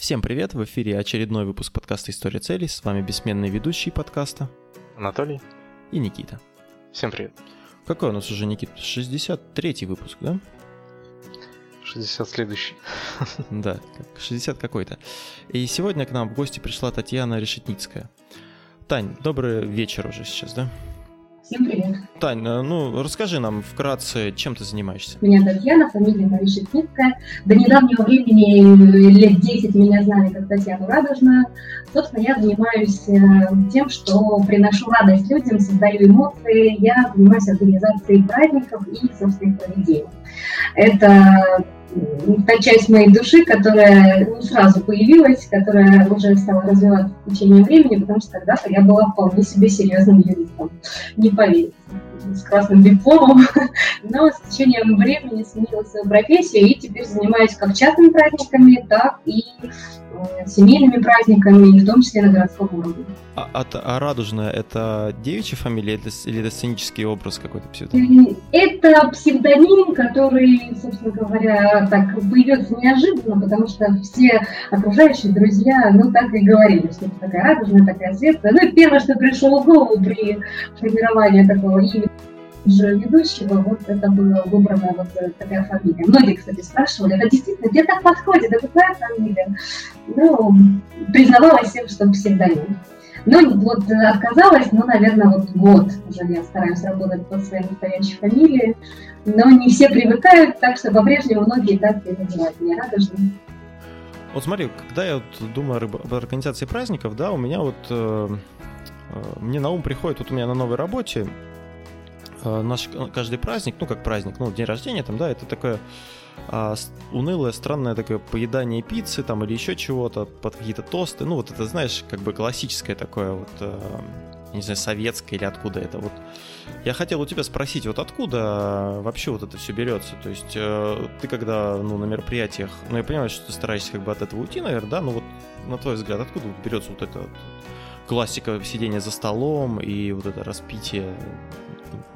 Всем привет, в эфире очередной выпуск подкаста «История целей». С вами бессменный ведущий подкаста Анатолий и Никита. Всем привет. Какой у нас уже, Никита? 63-й выпуск, да? 60 следующий. Да, 60 какой-то. И сегодня к нам в гости пришла Татьяна Решетницкая. Тань, добрый вечер уже сейчас, да? Всем привет. Тань, э, ну расскажи нам вкратце, чем ты занимаешься? Меня Татьяна, фамилия моя Решетницкая. До недавнего времени, лет 10, меня знали как Татьяну Радужную. Собственно, я занимаюсь э, тем, что приношу радость людям, создаю эмоции. Я занимаюсь организацией праздников и, собственно, их проведением. Это та часть моей души, которая не сразу появилась, которая уже стала развиваться в течение времени, потому что когда-то я была вполне себе серьезным юристом. Не поверите с красным дипломом, но с течением времени сменила свою профессию и теперь занимаюсь как частными праздниками, так и э, семейными праздниками, в том числе на городском уровне. А, а, а Радужная — это девичья фамилия или это сценический образ какой-то псевдоним? Это псевдоним, который, собственно говоря, так появился неожиданно, потому что все окружающие друзья, ну, так и говорили, что это такая радужная, такая светлая. Ну, первое, что пришло в голову при формировании такого имени же ведущего, вот это было выбрана вот такая фамилия. Многие, кстати, спрашивали, это действительно тебе так подходит, это твоя фамилия? Ну, признавалась всем, что псевдоним. Ну, вот отказалась, ну, наверное, вот год уже я стараюсь работать под своей настоящей фамилией, но не все привыкают, так что по-прежнему многие так и называют меня радужным. Вот смотри, когда я вот думаю об организации праздников, да, у меня вот э, э, мне на ум приходит, вот у меня на новой работе э, наш каждый праздник, ну как праздник, ну день рождения там, да, это такое а, унылое, странное такое поедание пиццы там или еще чего-то под какие-то тосты. Ну, вот это, знаешь, как бы классическое такое вот, э, не знаю, советское или откуда это. Вот я хотел у тебя спросить, вот откуда вообще вот это все берется? То есть э, ты когда, ну, на мероприятиях, ну, я понимаю, что ты стараешься как бы от этого уйти, наверное, да, ну вот на твой взгляд, откуда берется вот это вот классика сидения за столом и вот это распитие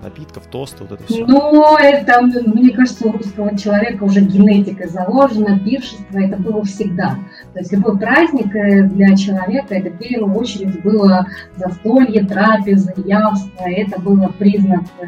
напитков, тоста, вот это все? Ну, это, мне кажется, у русского человека уже генетика заложена, пиршество это было всегда. То есть любой праздник э, для человека, это в первую очередь было застолье, трапеза, явство, это было признак э,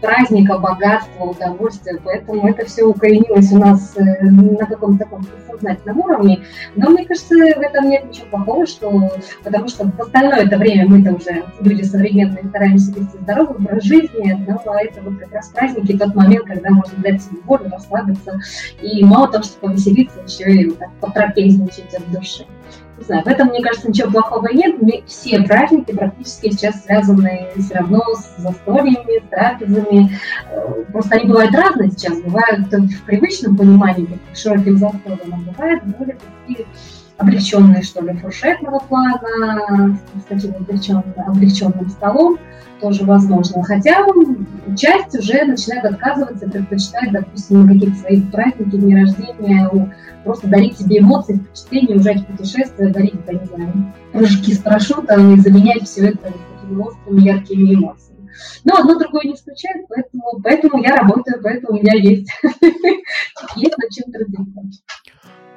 праздника, богатства, удовольствия. Поэтому это все укоренилось у нас э, на каком-то таком сознательном уровне. Но мне кажется, в этом нет ничего плохого, что, потому что в остальное это время мы-то уже люди современные стараемся вести здоровый жизни, но это вот как раз праздники, тот момент, когда можно дать себе волю, расслабиться и мало того, что повеселиться, еще и так потрапезничать от души не знаю, в этом, мне кажется, ничего плохого нет. Все праздники практически сейчас связаны все равно с застольями, с трапезами. Э, просто они бывают разные сейчас. Бывают в привычном понимании, как широким застольем, а бывают более такие облегченные, что ли, фуршетного плана, с таким облегченным, облегченным столом тоже возможно. Хотя часть уже начинает отказываться, предпочитает, допустим, на какие-то свои праздники, дни рождения, просто дарить себе эмоции, впечатления, уезжать в путешествие, дарить, я не знаю, прыжки с парашютом и заменять все это такими острыми, яркими эмоциями. Но одно другое не исключает, поэтому, поэтому я работаю, поэтому у меня есть, есть над чем трудиться.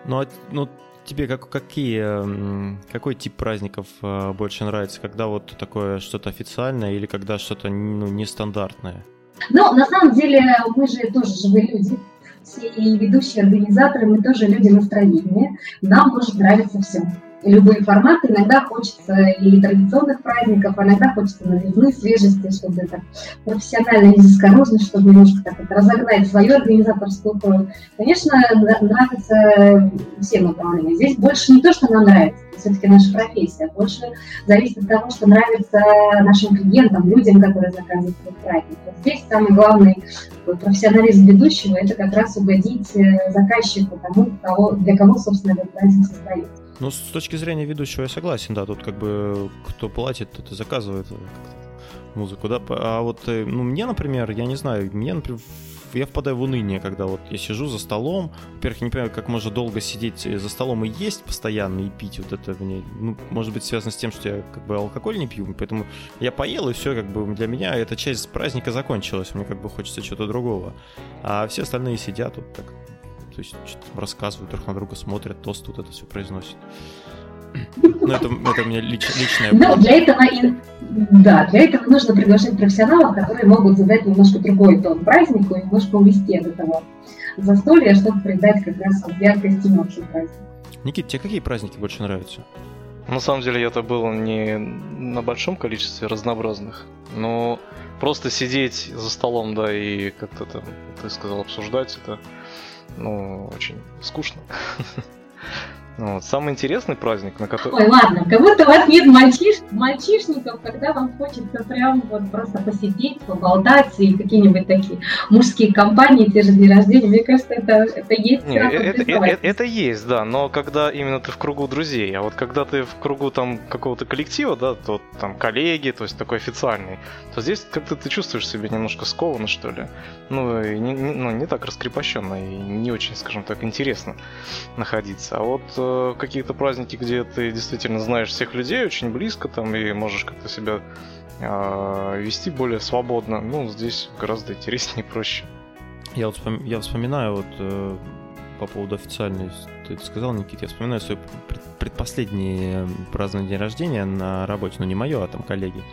Ну, а, ну, тебе как, какие, какой тип праздников э, больше нравится? Когда вот такое что-то официальное или когда что-то ну, нестандартное? Ну, на самом деле, мы же тоже живые люди. Все ведущие организаторы, мы тоже люди настроения. Нам может нравиться все любые форматы. Иногда хочется и традиционных праздников, а иногда хочется новизны, свежести, чтобы это профессионально, низкорожно, чтобы немножко так вот разогнать свою организаторскую кровь. Конечно, нравится всем направлениям. Здесь больше не то, что нам нравится, все-таки наша профессия, больше зависит от того, что нравится нашим клиентам, людям, которые заказывают этот праздник. Вот здесь самый главный профессионализм ведущего – это как раз угодить э, заказчику, тому, для кого, собственно, этот праздник создается. Ну, с точки зрения ведущего я согласен, да, тут как бы кто платит, тот и заказывает музыку, да. А вот, э, ну, мне, например, я не знаю, мне, например, я впадаю в уныние, когда вот я сижу за столом. Во-первых, не понимаю, как можно долго сидеть э, за столом и есть постоянно, и пить. Вот это мне, ну, может быть, связано с тем, что я как бы алкоголь не пью, поэтому я поел, и все, как бы для меня эта часть праздника закончилась. Мне как бы хочется чего-то другого. А все остальные сидят вот так то есть что-то рассказывают, друг на друга смотрят, тост вот это все произносят. Ну, это, это у меня лич, личное... Но для этого, да, для этого нужно приглашать профессионалов, которые могут задать немножко другой тон празднику и немножко увести от этого застолья, чтобы придать как раз вот яркость и общий праздник. Никит, тебе какие праздники больше нравятся? На самом деле это было не на большом количестве разнообразных, но просто сидеть за столом, да, и как-то там, ты сказал, обсуждать это, ну, очень скучно. Ну, вот. Самый интересный праздник, на который... Ой, ладно, как будто у вас нет мальчиш... мальчишников, когда вам хочется прям вот просто посидеть, поболтать и какие-нибудь такие мужские компании, те же дни рождения. Мне кажется, это, это есть. Не, это, это, это, это есть, да, но когда именно ты в кругу друзей, а вот когда ты в кругу там какого-то коллектива, да, то там коллеги, то есть такой официальный, то здесь как-то ты чувствуешь себя немножко скованно, что ли. Ну, и не, не, ну, не так раскрепощенно и не очень, скажем так, интересно находиться. А вот э, какие-то праздники, где ты действительно знаешь всех людей очень близко там и можешь как-то себя э, вести более свободно, ну, здесь гораздо интереснее и проще. Я вот вспом... я вспоминаю вот э, по поводу официальной, ты сказал, Никит, я вспоминаю свое предпоследнее празднование день рождения на работе, ну не мое, а там коллеги.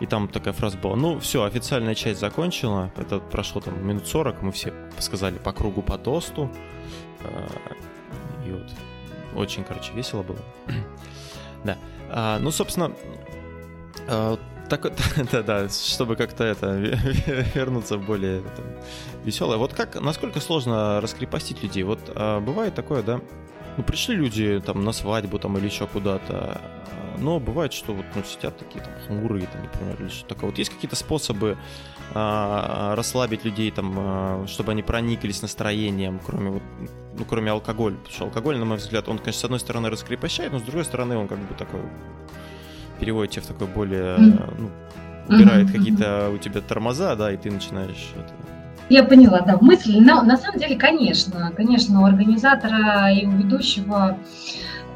И там такая фраза была, ну все, официальная часть закончила, это прошло там минут 40, мы все сказали по кругу по тосту, э, и вот очень, короче, весело было. да. А, ну, собственно, а, так, да, да, чтобы как-то это вернуться в более там, веселое. Вот как, насколько сложно раскрепостить людей? Вот а, бывает такое, да? Ну, пришли люди там на свадьбу там или еще куда-то, но бывает, что вот ну, сидят такие там хмурые, там, например, или что такое. Вот есть какие-то способы а, расслабить людей, там, а, чтобы они прониклись настроением, кроме ну, кроме алкоголя. Потому что алкоголь, на мой взгляд, он, конечно, с одной стороны раскрепощает, но с другой стороны он как бы такой переводит тебя в такое более, ну, убирает mm-hmm. какие-то у тебя тормоза, да, и ты начинаешь это, я поняла, да, мысль. Но на самом деле, конечно, конечно, у организатора и у ведущего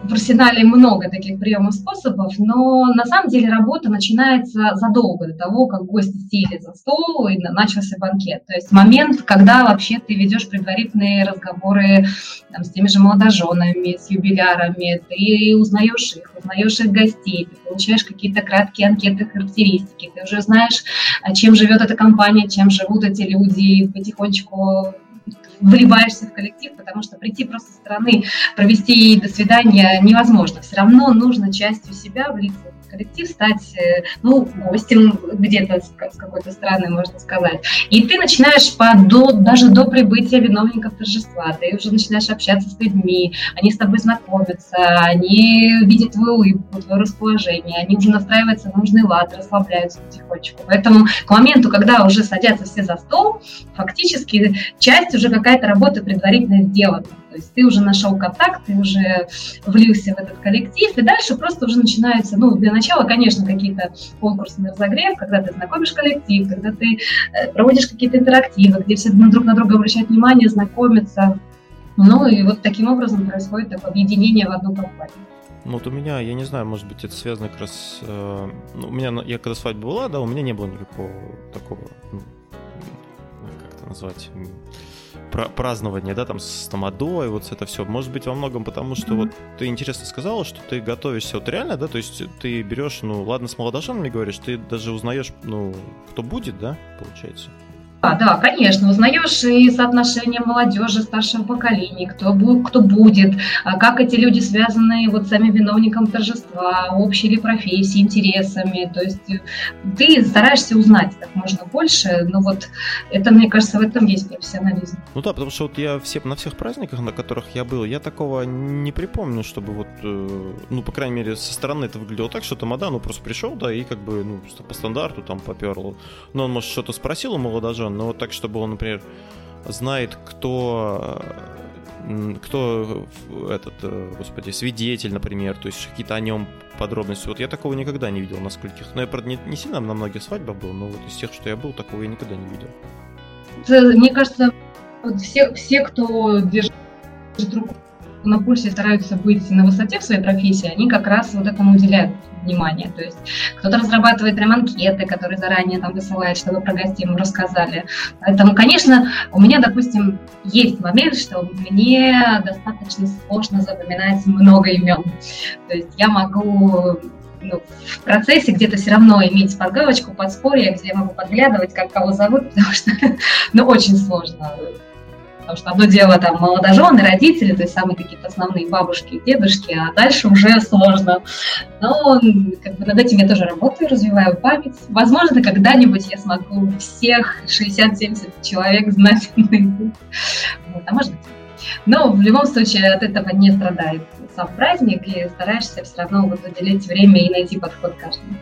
в арсенале много таких приемов способов, но на самом деле работа начинается задолго до того, как гости сели за стол и начался банкет. То есть момент, когда вообще ты ведешь предварительные разговоры там, с теми же молодоженами, с юбилярами, ты узнаешь их, узнаешь их гостей, ты получаешь какие-то краткие анкеты, характеристики, ты уже знаешь, чем живет эта компания, чем живут эти люди, потихонечку вливаешься в коллектив, потому что прийти просто со стороны, провести до свидания невозможно. Все равно нужно частью себя влиться коллектив, стать, э, ну, гостем где-то с, какой-то стороны, можно сказать. И ты начинаешь по, до, даже до прибытия виновников торжества, ты уже начинаешь общаться с людьми, они с тобой знакомятся, они видят твою улыбку, твое расположение, они уже настраиваются на нужный лад, расслабляются потихонечку. Поэтому к моменту, когда уже садятся все за стол, фактически часть уже какая-то работа предварительно сделана. То есть ты уже нашел контакт, ты уже влился в этот коллектив, и дальше просто уже начинается, ну, для начала, конечно, какие-то конкурсные разогрев, когда ты знакомишь коллектив, когда ты э, проводишь какие-то интерактивы, где все друг на друга обращают внимание, знакомятся. Ну и вот таким образом происходит такое объединение в одну компанию. Ну вот у меня, я не знаю, может быть, это связано как раз... Э, ну, у меня, я когда свадьба была, да, у меня не было никакого такого, ну, как это назвать, празднование, да, там с тамадой, вот это все. Может быть, во многом потому, что вот ты интересно сказала, что ты готовишься вот реально, да, то есть ты берешь, ну, ладно, с молодоженами говоришь, ты даже узнаешь, ну, кто будет, да, получается. Да, да, конечно, узнаешь и соотношение молодежи, старшего поколения, кто, кто будет, а как эти люди связаны вот с виновником торжества, общей ли профессии, интересами. То есть э, ты стараешься узнать как можно больше, но вот это, мне кажется, в этом есть профессионализм. Ну да, потому что вот я все, на всех праздниках, на которых я был, я такого не припомню, чтобы вот, э, ну, по крайней мере, со стороны это выглядело так, что Тамада, ну, просто пришел, да, и как бы, ну, по стандарту там поперло. Но он, может, что-то спросил у молодожен, но вот так, чтобы он, например, знает, кто кто этот, э, господи, свидетель, например, то есть какие-то о нем подробности. Вот я такого никогда не видел на скольких. Ну, я, правда, не, не сильно на многих свадьбах был, но вот из тех, что я был, такого я никогда не видел. Мне кажется, вот все, все, кто держит руку на пульсе стараются быть на высоте в своей профессии, они как раз вот этому уделяют внимание. То есть кто-то разрабатывает прям анкеты, которые заранее там высылает, чтобы про гостей ему рассказали. Поэтому, конечно, у меня, допустим, есть момент, что мне достаточно сложно запоминать много имен. То есть я могу ну, в процессе где-то все равно иметь подгалочку, подспорье, где я могу подглядывать, как кого зовут, потому что ну, очень сложно. Потому что одно дело там молодожены, родители, то есть самые какие-то основные бабушки, дедушки, а дальше уже сложно. Но как бы над этим я тоже работаю, развиваю память. Возможно, когда-нибудь я смогу всех 60-70 человек знать Вот, а может. Но в любом случае от этого не страдает сам праздник, и стараешься все равно вот уделить время и найти подход каждому.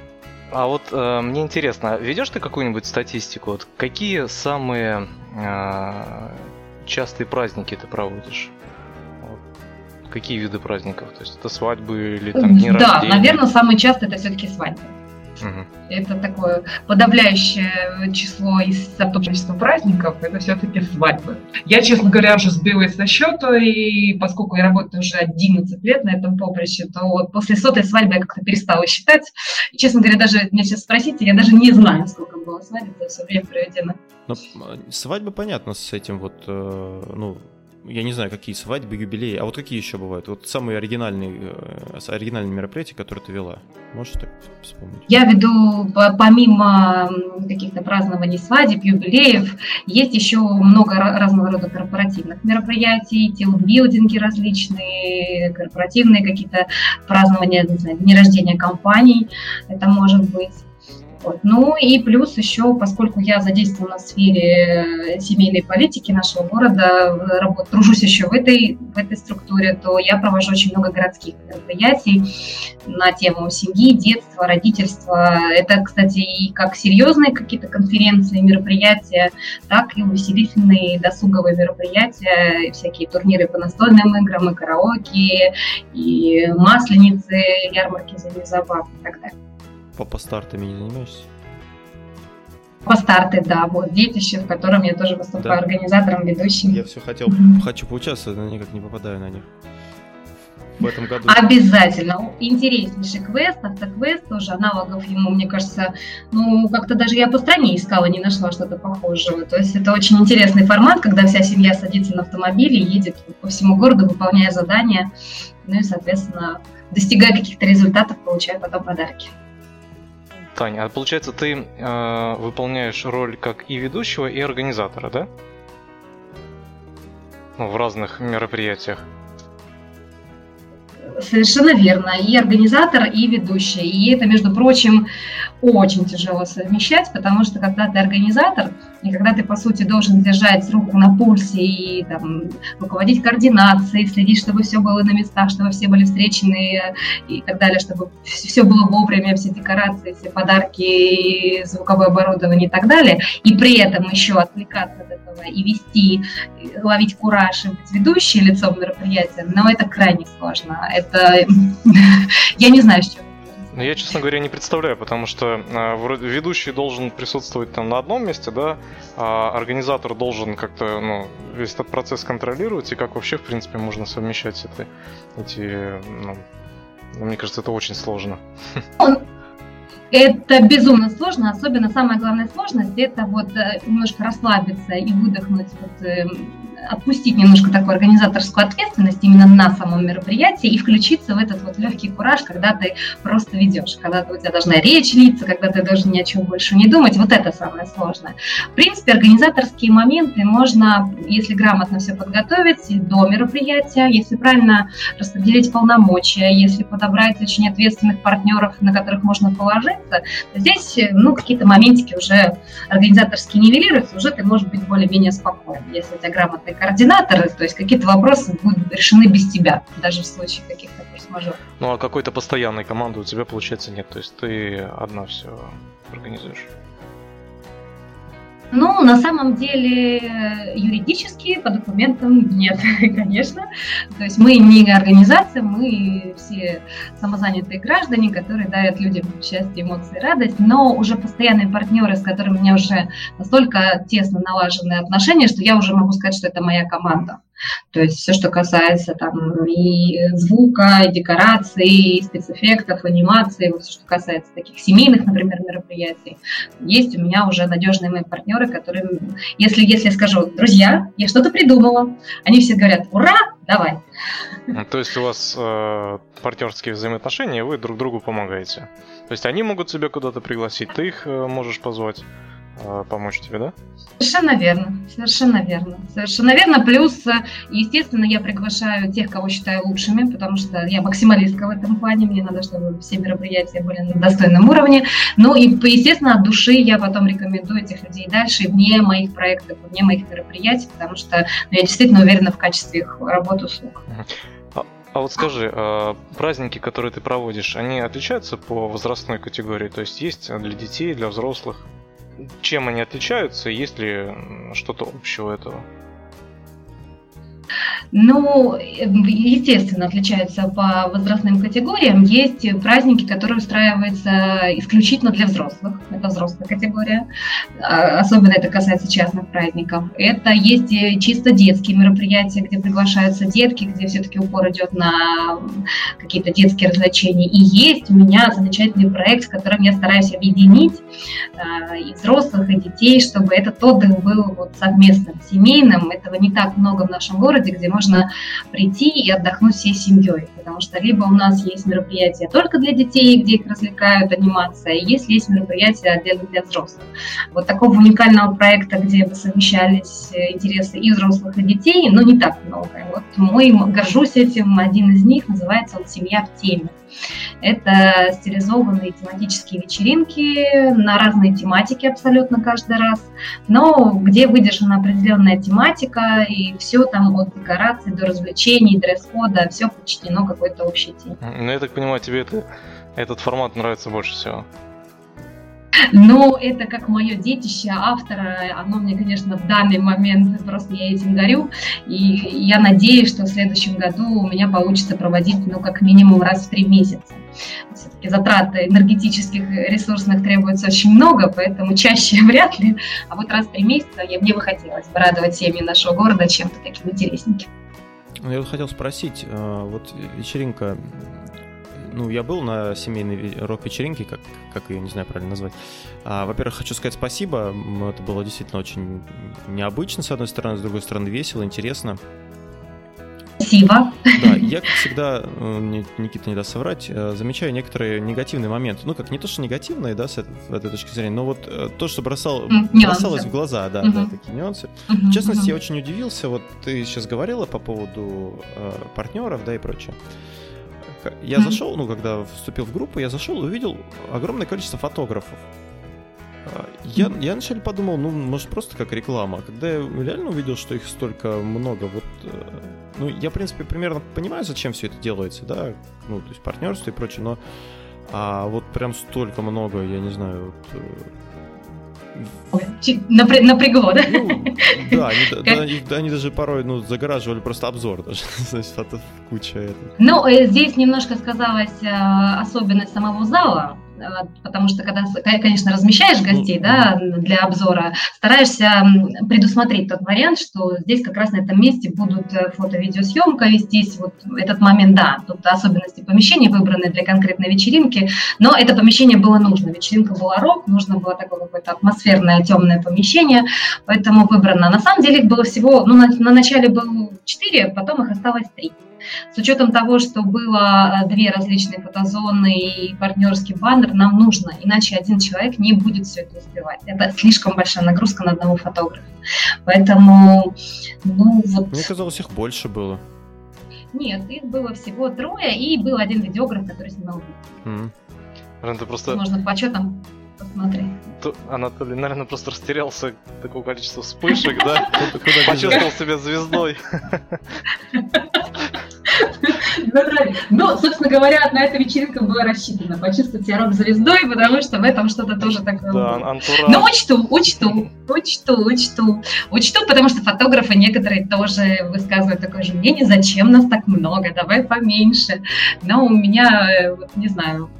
А вот э, мне интересно, ведешь ты какую-нибудь статистику? Вот какие самые э, частые праздники ты проводишь? Какие виды праздников? То есть это свадьбы или там дни да, рождения? Да, наверное, самые частые это все-таки свадьбы. Угу. Это такое подавляющее число из того количества праздников, это все-таки свадьбы. Я, честно говоря, уже сбилась со счета, и поскольку я работаю уже 11 лет на этом поприще, то вот после сотой свадьбы я как-то перестала считать. И, честно говоря, даже меня сейчас спросите, я даже не знаю, сколько было свадеб за все время проведено. Но свадьба понятно с этим вот, э, ну, я не знаю, какие свадьбы, юбилеи, а вот какие еще бывают? Вот самые оригинальные, э, оригинальные мероприятия, которые ты вела. Можешь так вспомнить? Я веду, помимо каких-то празднований свадеб, юбилеев, есть еще много разного рода корпоративных мероприятий, билдинги различные, корпоративные какие-то празднования, не знаю, дни рождения компаний, это может быть. Вот. Ну и плюс еще, поскольку я задействована в сфере э, семейной политики нашего города, работ, тружусь еще в этой, в этой структуре, то я провожу очень много городских мероприятий на тему семьи, детства, родительства. Это, кстати, и как серьезные какие-то конференции, мероприятия, так и увеселительные досуговые мероприятия, всякие турниры по настольным играм, и караоке, и масленицы, ярмарки забав и так далее. По стартами не занимаешься? По старты, да, вот детище, в котором я тоже выступаю да. организатором, ведущим. Я все хотел, mm-hmm. хочу поучаствовать, но никак не попадаю на них. В этом году. Обязательно. Интереснейший квест, автоквест тоже, аналогов ему, мне кажется, ну, как-то даже я по стране искала, не нашла что-то похожего. То есть это очень интересный формат, когда вся семья садится на автомобиле, едет по всему городу, выполняя задания, ну и, соответственно, достигая каких-то результатов, получая потом подарки. Таня, а получается, ты э, выполняешь роль как и ведущего, и организатора, да? Ну, в разных мероприятиях. Совершенно верно. И организатор, и ведущий. И это, между прочим, очень тяжело совмещать, потому что когда ты организатор, и когда ты, по сути, должен держать руку на пульсе и там, руководить координацией, следить, чтобы все было на местах, чтобы все были встречены и так далее, чтобы все было вовремя, все декорации, все подарки, звуковое оборудование и так далее, и при этом еще отвлекаться от этого и вести, ловить кураж и быть ведущей лицом мероприятия, но это крайне сложно. Это я не знаю, с чем я, честно говоря, не представляю, потому что э, ведущий должен присутствовать там на одном месте, да, а организатор должен как-то, ну, весь этот процесс контролировать, и как вообще, в принципе, можно совмещать это, эти, ну, мне кажется, это очень сложно. Это безумно сложно, особенно самая главная сложность это вот э, немножко расслабиться и выдохнуть вот, эм, отпустить немножко такую организаторскую ответственность именно на самом мероприятии и включиться в этот вот легкий кураж, когда ты просто ведешь, когда у тебя должна речь литься, когда ты должен ни о чем больше не думать. Вот это самое сложное. В принципе, организаторские моменты можно, если грамотно все подготовить до мероприятия, если правильно распределить полномочия, если подобрать очень ответственных партнеров, на которых можно положиться, здесь ну, какие-то моментики уже организаторские нивелируются, уже ты можешь быть более-менее спокоен, если у тебя грамотно и координаторы, то есть какие-то вопросы будут решены без тебя, даже в случае каких-то форс-мажоров. Ну а какой-то постоянной команды у тебя, получается, нет, то есть ты одна все организуешь? Ну, на самом деле, юридически по документам нет, конечно. То есть мы не организация, мы все самозанятые граждане, которые дарят людям счастье, эмоции, радость, но уже постоянные партнеры, с которыми у меня уже настолько тесно налажены отношения, что я уже могу сказать, что это моя команда. То есть все, что касается там и звука, и декораций, и спецэффектов, анимации, вот все, что касается таких семейных, например, мероприятий, есть у меня уже надежные мои партнеры, которые, если, если я скажу, друзья, я что-то придумала, они все говорят, ура, давай. То есть у вас э, партнерские взаимоотношения, вы друг другу помогаете. То есть они могут тебя куда-то пригласить, ты их э, можешь позвать. Э, помочь тебе, да? Совершенно верно, совершенно верно. Совершенно верно. Плюс, э, естественно, я приглашаю тех, кого считаю лучшими, потому что я максималистка в этом плане, мне надо, чтобы все мероприятия были на достойном уровне. Ну и, естественно, от души я потом рекомендую этих людей дальше вне моих проектов, вне моих мероприятий, потому что ну, я действительно уверена в качестве их работы услуг. А, а вот скажи, а праздники, которые ты проводишь, они отличаются по возрастной категории? То есть есть для детей, для взрослых? Чем они отличаются, есть ли что-то общего этого? Ну, естественно, отличаются по возрастным категориям. Есть праздники, которые устраиваются исключительно для взрослых. Это взрослая категория. А, особенно это касается частных праздников. Это есть чисто детские мероприятия, где приглашаются детки, где все-таки упор идет на какие-то детские развлечения. И есть у меня замечательный проект, с которым я стараюсь объединить а, и взрослых, и детей, чтобы этот отдых был вот совместным, семейным. Этого не так много в нашем городе, где можно прийти и отдохнуть всей семьей, потому что либо у нас есть мероприятия только для детей, где их развлекают, анимация, и если есть мероприятия отдельно для взрослых. Вот такого уникального проекта, где бы совмещались э, интересы и взрослых, и детей, ну, не так много. Вот мой, горжусь этим, один из них называется он «Семья в теме». Это стилизованные тематические вечеринки на разные тематики абсолютно каждый раз, но где выдержана определенная тематика, и все там от декораций до развлечений, дресс-кода, все подчинено какой-то общей теме. Ну, я так понимаю, тебе это, этот формат нравится больше всего. Но это как мое детище автора, оно мне, конечно, в данный момент просто я этим горю. И я надеюсь, что в следующем году у меня получится проводить, ну, как минимум раз в три месяца. Все-таки затраты энергетических ресурсных требуется очень много, поэтому чаще вряд ли. А вот раз в три месяца я, мне бы хотелось порадовать семьи нашего города чем-то таким интересненьким. Я вот хотел спросить, э, вот вечеринка ну, я был на семейной рок-вечеринке, как, как ее, не знаю, правильно назвать. А, во-первых, хочу сказать спасибо. Это было действительно очень необычно, с одной стороны, с другой стороны, весело, интересно. Спасибо. Да, я, как всегда, э, Никита не даст соврать, э, замечаю некоторые негативные моменты. Ну, как не то, что негативные, да, с этой, с этой точки зрения, но вот э, то, что бросал, бросалось в глаза, да, угу. да, такие нюансы. Угу, в частности, угу. я очень удивился, вот ты сейчас говорила по поводу э, партнеров, да, и прочее. Я mm-hmm. зашел, ну, когда вступил в группу, я зашел и увидел огромное количество фотографов. А, я, я вначале подумал, ну, может, просто как реклама. Когда я реально увидел, что их столько много, вот, э, ну, я, в принципе, примерно понимаю, зачем все это делается, да, ну, то есть партнерство и прочее, но а вот прям столько много, я не знаю, вот, э, напрягло, да? Ну, да, они, да, они, они даже порой ну, загораживали просто обзор даже, значит, куча этого. Ну, э, здесь немножко сказалась э, особенность самого зала, потому что когда, конечно, размещаешь гостей да, для обзора, стараешься предусмотреть тот вариант, что здесь как раз на этом месте будут э, фото-видеосъемка вестись, вот этот момент, да, тут особенности помещения выбраны для конкретной вечеринки, но это помещение было нужно, вечеринка была рок, нужно было такое какое-то атмосферное темное помещение, поэтому выбрано. На самом деле их было всего, ну, на, на начале было 4, потом их осталось 3. С учетом того, что было э, две различные фотозоны и партнерский баннер, нам нужно, иначе один человек не будет все это успевать. Это слишком большая нагрузка на одного фотографа. Поэтому, ну вот... Мне казалось, их больше было. Нет, их было всего трое, и был один видеограф, который снимал видео. Mm. ты просто... Можно по отчетам посмотреть. Анатолий, наверное, просто растерялся такого количества вспышек, да? Почувствовал себя звездой. Ну, собственно говоря, на эта вечеринка была рассчитана. Почувствовать себя рок-звездой, потому что в этом что-то тоже такое Да, антураж. Но учту, учту, учту, учту. Учту, потому что фотографы некоторые тоже высказывают такое же мнение, зачем нас так много, давай поменьше. Но у меня, э, не знаю,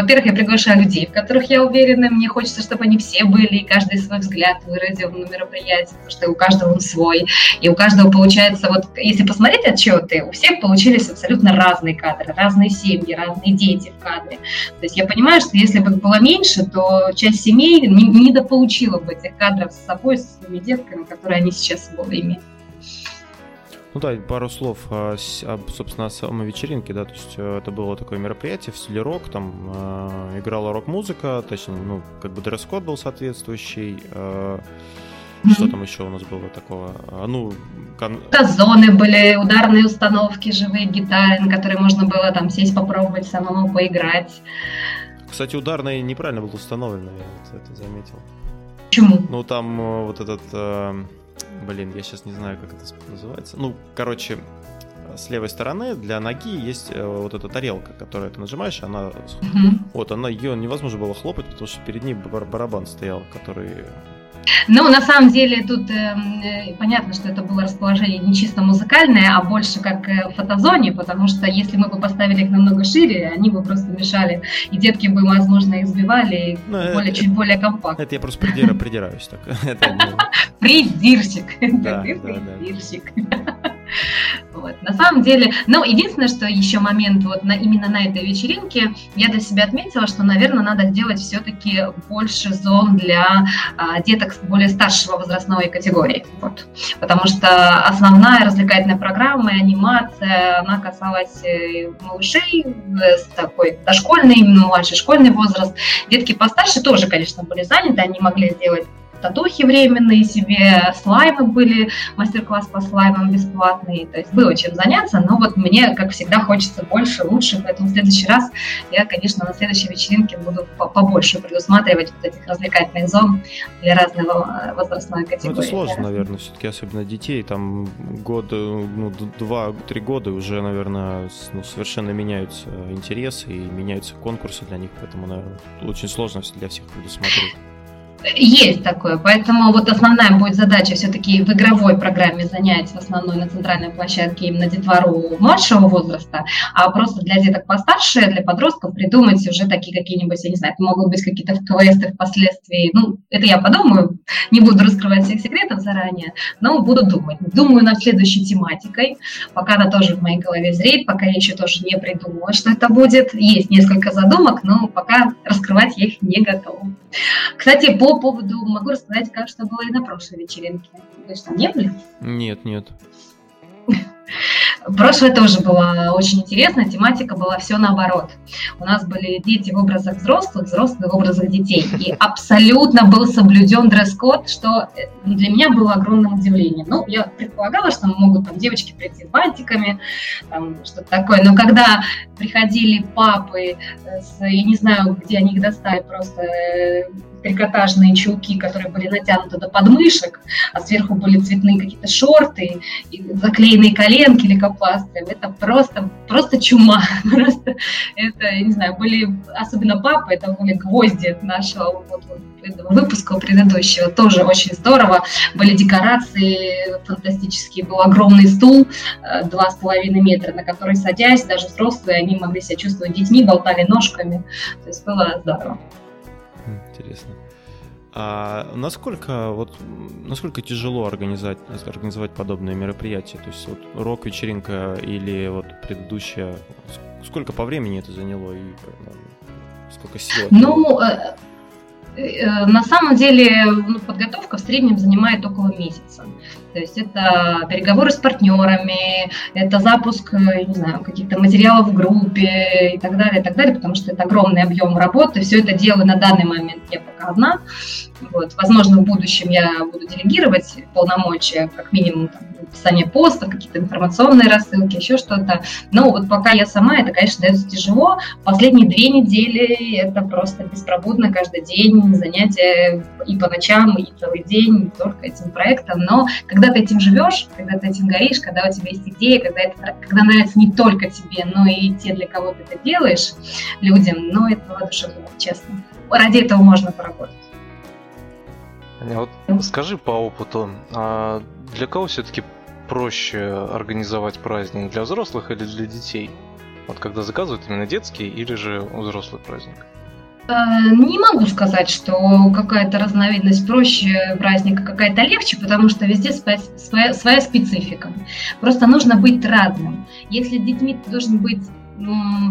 во-первых, я приглашаю людей, в которых я уверена, мне хочется, чтобы они все были, и каждый свой взгляд выразил на мероприятии, потому что у каждого он свой, и у каждого получается, вот если посмотреть отчеты, у всех получились абсолютно разные кадры, разные семьи, разные дети в кадре. То есть я понимаю, что если бы их было меньше, то часть семей не, не дополучила бы этих кадров с собой, с своими детками, которые они сейчас имеют. Ну да, пару слов о, собственно, о самой вечеринке, да, то есть э, это было такое мероприятие в стиле рок, там э, играла рок-музыка, точнее, ну, как бы дресс-код был соответствующий, э, что там еще у нас было такого? А, ну, кон... Зоны были, ударные установки, живые гитары, на которые можно было там сесть попробовать самому поиграть. Кстати, ударные неправильно было установлено, я вот это заметил. Почему? Ну, там э, вот этот... Э Блин, я сейчас не знаю, как это называется. Ну, короче, с левой стороны для ноги есть э, вот эта тарелка, которую ты нажимаешь, она mm-hmm. вот она ее невозможно было хлопать, потому что перед ней барабан стоял, который ну, на самом деле, тут эм, э, понятно, что это было расположение не чисто музыкальное, а больше как э, в фотозоне, потому что если мы бы поставили их намного шире, они бы просто мешали, и детки бы, возможно, их сбивали ну, более, это, чуть более компактно. Это я просто придираюсь так. Придирщик. Да, придирщик. Вот. На самом деле, ну, единственное, что еще момент вот на, именно на этой вечеринке, я для себя отметила, что, наверное, надо сделать все-таки больше зон для а, деток более старшего возрастной категории. Вот. Потому что основная развлекательная программа и анимация, она касалась э, малышей э, с такой дошкольный, младший школьный возраст. Детки постарше тоже, конечно, были заняты, они могли сделать татухи временные себе, слаймы были, мастер-класс по слаймам бесплатный, то есть было чем заняться, но вот мне, как всегда, хочется больше, лучше, поэтому в следующий раз я, конечно, на следующей вечеринке буду побольше предусматривать вот этих развлекательных зон для разного э, возрастной категории. Ну, это сложно, наверное, все-таки, особенно детей, там года, ну, два-три года уже, наверное, ну, совершенно меняются интересы и меняются конкурсы для них, поэтому, наверное, очень сложно для всех предусмотреть. Есть такое, поэтому вот основная будет задача все-таки в игровой программе занять в основной на центральной площадке именно детвору младшего возраста, а просто для деток постарше, для подростков придумать уже такие какие-нибудь, я не знаю, могут быть какие-то квесты впоследствии. Ну, это я подумаю, не буду раскрывать всех секретов заранее, но буду думать. Думаю над следующей тематикой, пока она тоже в моей голове зреет, пока я еще тоже не придумала, что это будет. Есть несколько задумок, но пока раскрывать я их не готова. Кстати, по поводу могу рассказать, как что было и на прошлой вечеринке. Вы что, не были? Нет, нет. Прошлое тоже было очень интересно, тематика была все наоборот. У нас были дети в образах взрослых, взрослые в образах детей. И абсолютно был соблюден дресс-код, что э, для меня было огромным удивлением. Ну, я предполагала, что могут там девочки прийти с бантиками, там что-то такое. Но когда приходили папы, э, с, я не знаю, где они их достали, просто э, трикотажные чулки, которые были натянуты до подмышек, а сверху были цветные какие-то шорты, и заклеенные коленки лейкопластырем. Это просто, просто чума. Просто это, не знаю, были, особенно папы, это были гвозди нашего вот, выпуска предыдущего. Тоже очень здорово. Были декорации фантастические. Был огромный стул, э, два с половиной метра, на который, садясь, даже взрослые, они могли себя чувствовать детьми, болтали ножками. То есть было здорово. Интересно. А насколько вот насколько тяжело организовать организовать подобные мероприятия? То есть вот рок-вечеринка или вот предыдущая, сколько по времени это заняло и сколько сил? Ну, э, э, на самом деле ну, подготовка в среднем занимает около месяца. То есть это переговоры с партнерами, это запуск, э, не знаю, каких-то материалов в группе и так далее, и так далее, потому что это огромный объем работы. Все это делаю на данный момент я пока одна. Вот. Возможно, в будущем я буду делегировать полномочия, как минимум там, написание постов, какие-то информационные рассылки, еще что-то. Но вот пока я сама, это, конечно, дается тяжело. Последние две недели это просто беспробудно каждый день занятия и по ночам, и целый день только этим проектом. Но когда ты этим живешь, когда ты этим горишь, когда у тебя есть идея, когда, это, когда нравится не только тебе, но и те, для кого ты это делаешь, людям, ну, это воодушевляет, честно. Ради этого можно поработать. Вот скажи по опыту, а для кого все-таки проще организовать праздник? Для взрослых или для детей? Вот когда заказывают именно детский или же взрослый праздник? Не могу сказать, что какая-то разновидность проще праздника, какая-то легче, потому что везде своя, своя специфика. Просто нужно быть разным. Если с детьми ты должен быть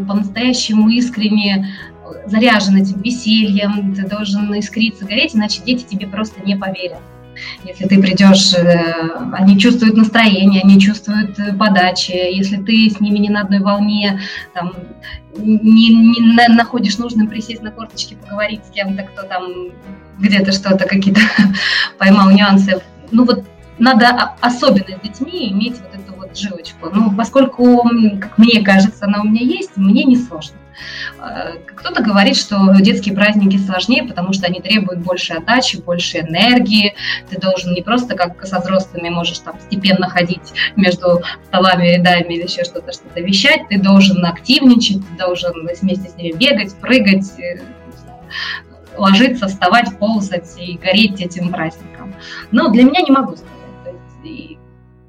по-настоящему искренне заряжен этим весельем, ты должен искриться, гореть, иначе дети тебе просто не поверят. Если ты придешь, э, они чувствуют настроение, они чувствуют э, подачи. Если ты с ними не на одной волне, там, не, не находишь нужным присесть на корточки, поговорить с кем-то, кто там где-то что-то, какие-то поймал нюансы. Ну вот надо особенно с детьми иметь вот эту вот жилочку. Ну, поскольку, как мне кажется, она у меня есть, мне не сложно. Кто-то говорит, что детские праздники сложнее, потому что они требуют больше отдачи, больше энергии. Ты должен не просто как со взрослыми можешь там степенно ходить между столами, рядами или еще что-то, что-то вещать. Ты должен активничать, ты должен вместе с ними бегать, прыгать, э, ложиться, вставать, ползать и гореть этим праздником. Но для меня не могу сказать. И,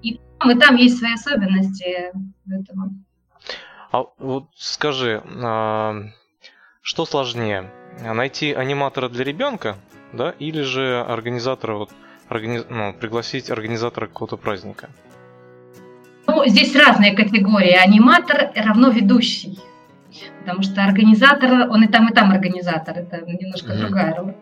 и там, и там есть свои особенности этого. А вот скажи, а, что сложнее, найти аниматора для ребенка, да, или же организатора, вот, органи... ну, пригласить организатора какого-то праздника? Ну, здесь разные категории. Аниматор равно ведущий. Потому что организатор, он и там, и там организатор, это немножко mm-hmm. другая роль.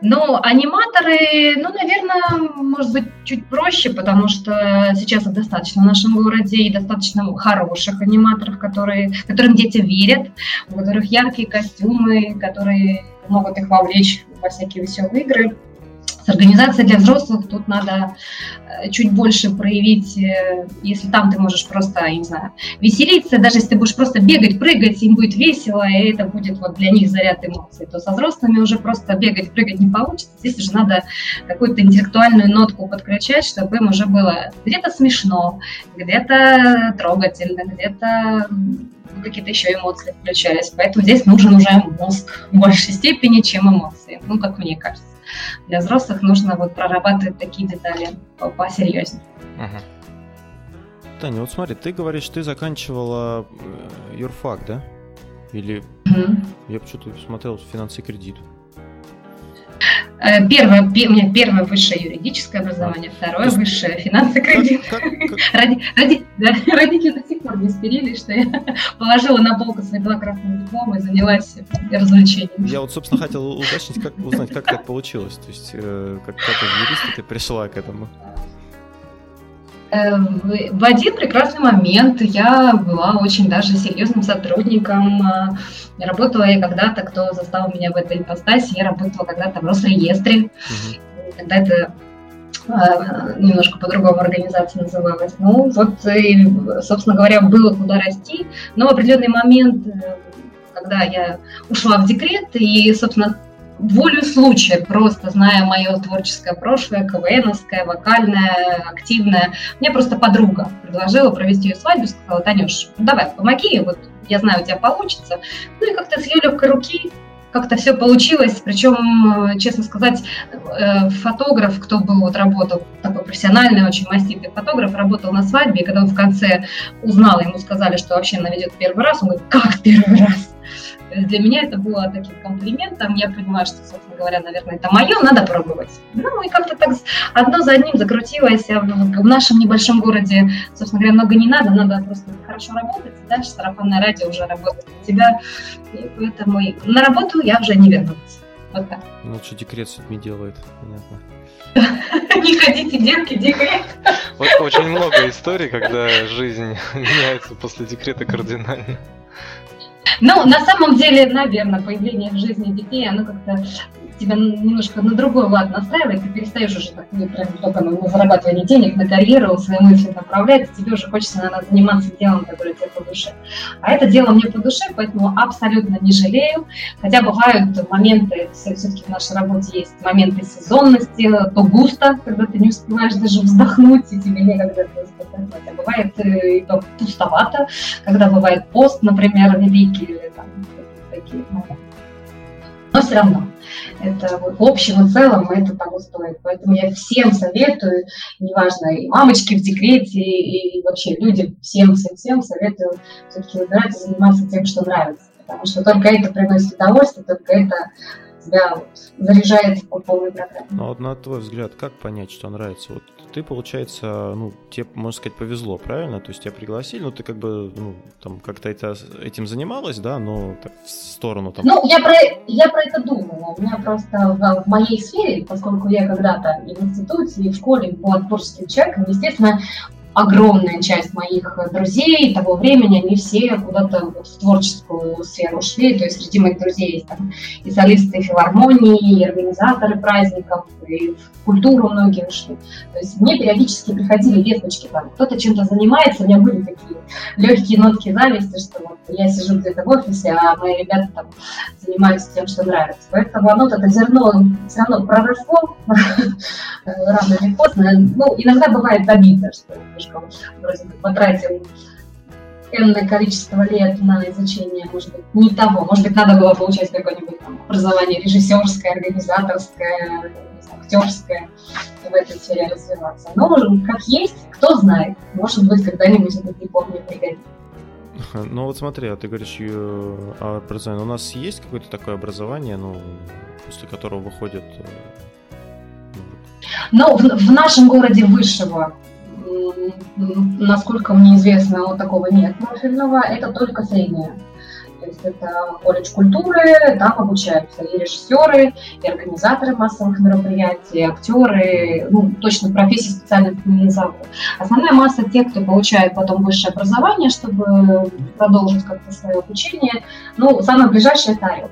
Но аниматоры, ну, наверное, может быть, чуть проще, потому что сейчас достаточно в нашем городе и достаточно хороших аниматоров, которые, которым дети верят, у которых яркие костюмы, которые могут их вовлечь во всякие веселые игры. С организацией для взрослых тут надо э, чуть больше проявить, э, если там ты можешь просто, я не знаю, веселиться, даже если ты будешь просто бегать, прыгать, им будет весело, и это будет вот для них заряд эмоций, то со взрослыми уже просто бегать, прыгать не получится. Здесь уже надо какую-то интеллектуальную нотку подключать, чтобы им уже было где-то смешно, где-то трогательно, где-то какие-то еще эмоции включались. Поэтому здесь нужен уже мозг в большей степени, чем эмоции, ну, как мне кажется. Для взрослых нужно вот прорабатывать такие детали посерьезнее. Угу. Таня, вот смотри, ты говоришь, ты заканчивала э, юрфак, да? Или угу. я почему-то смотрел финансы и кредит. Э, первое, у меня первое высшее юридическое образование, второе есть, высшее финансы кредит. Как, как? Ради, ради, да, родители до сих пор не смирились, что я положила на полку свои два красных диплома и занялась развлечением. Я вот, собственно, хотел уточнить, как, узнать, как так получилось. То есть, э, как, как из юриста ты пришла к этому? Э, в один прекрасный момент я была очень даже серьезным сотрудником. Э, работала я когда-то, кто застал меня в этой ипостаси, я работала когда-то в Росреестре. Угу. Тогда это э, немножко по-другому организация называлась. Ну, вот, и, собственно говоря, было куда расти. Но в определенный момент, когда я ушла в декрет, и, собственно, волю случая, просто зная мое творческое прошлое, КВНовское, вокальное, активное, мне просто подруга предложила провести ее свадьбу, сказала, Танюш, ну давай, помоги, вот я знаю, у тебя получится. Ну и как-то с ее легкой руки как-то все получилось, причем, честно сказать, э, фотограф, кто был, вот работал, такой профессиональный, очень маститый фотограф, работал на свадьбе, и когда он в конце узнал, ему сказали, что вообще она ведет первый раз, он говорит, как первый раз? Для меня это было таким комплиментом. Я понимаю, что, собственно говоря, наверное, это мое, надо пробовать. Ну и как-то так одно за одним закрутилось. В нашем небольшом городе, собственно говоря, много не надо, надо просто хорошо работать. Дальше сарафанное радио уже работает на тебя. И поэтому на работу я уже не вернулась. Вот так. Ну, что декрет с людьми делает, понятно. Не ходите, детки, декрет. Очень много историй, когда жизнь меняется после декрета кардинально. Ну, на самом деле, наверное, появление в жизни детей, оно как-то тебя немножко на другой лад настраивает, ты перестаешь уже так, ну, прям только на, на зарабатывание денег, на карьеру, свои мысли направлять, тебе уже хочется, наверное, заниматься делом, которое тебе по душе. А это дело мне по душе, поэтому абсолютно не жалею, хотя бывают моменты, все-таки в нашей работе есть моменты сезонности, то густо, когда ты не успеваешь даже вздохнуть, и тебе некогда это а бывает э, и то пустовато, когда бывает пост, например, великий, или там такие моменты. Но все равно, это вот в общем и целом это того стоит. Поэтому я всем советую, неважно, и мамочки в декрете, и, и вообще людям, всем, всем, всем советую все-таки выбирать и заниматься тем, что нравится. Потому что только это приносит удовольствие, только это тебя заряжает по полной программе. Ну, вот на твой взгляд, как понять, что нравится? Вот ты, получается, ну, тебе, можно сказать, повезло, правильно? То есть тебя пригласили, ну, ты как бы, ну, там, как-то это, этим занималась, да, но так в сторону там... Ну, я про, я про это думала. У меня просто в, в моей сфере, поскольку я когда-то и в институте, и в школе была творческим человеком, естественно, огромная часть моих друзей того времени, они все куда-то в творческую сферу ушли. То есть среди моих друзей есть там и солисты филармонии, и организаторы праздников, и в культуру многие ушли. То есть мне периодически приходили весточки, там, кто-то чем-то занимается, у меня были такие легкие нотки зависти, что вот я сижу где-то в офисе, а мои ребята там занимаются тем, что нравится. Поэтому оно это зерно все равно проросло рано или поздно. Ну, иногда бывает обидно, что вроде бы потратил энное количество лет на изучение, может быть, не того. Может быть, надо было получать какое-нибудь там образование режиссерское, организаторское, актерское, в этой сфере развиваться. Но как есть, кто знает. Может быть, когда-нибудь этот диплом мне пригодится. Ну вот смотри, а ты говоришь о образовании. У нас есть какое-то такое образование, ну, после которого выходит... Ну, в, в нашем городе высшего насколько мне известно, вот такого нет профильного, это только среднее. То есть это колледж культуры, там обучаются и режиссеры, и организаторы массовых мероприятий, и актеры, ну, точно профессии специально не назову. Основная масса тех, кто получает потом высшее образование, чтобы продолжить как-то свое обучение, ну, самое ближайшее это АРЕЛ.